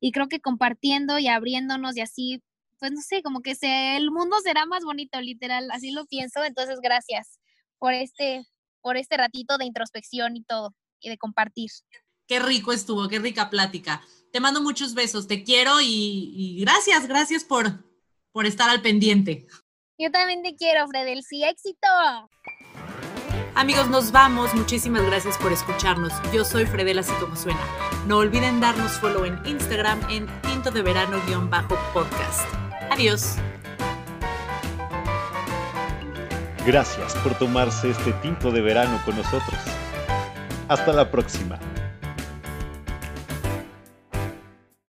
Y creo que compartiendo y abriéndonos y así pues no sé, como que se, el mundo será más bonito, literal, así lo pienso. Entonces, gracias por este, por este ratito de introspección y todo, y de compartir. Qué rico estuvo, qué rica plática. Te mando muchos besos, te quiero y, gracias, gracias por, por estar al pendiente. Yo también te quiero, Fredelsi, éxito. Amigos, nos vamos. Muchísimas gracias por escucharnos. Yo soy Fredel, así como suena. No olviden darnos follow en Instagram en tinto de verano-podcast. Adiós. Gracias por tomarse este tinto de verano con nosotros. Hasta la próxima.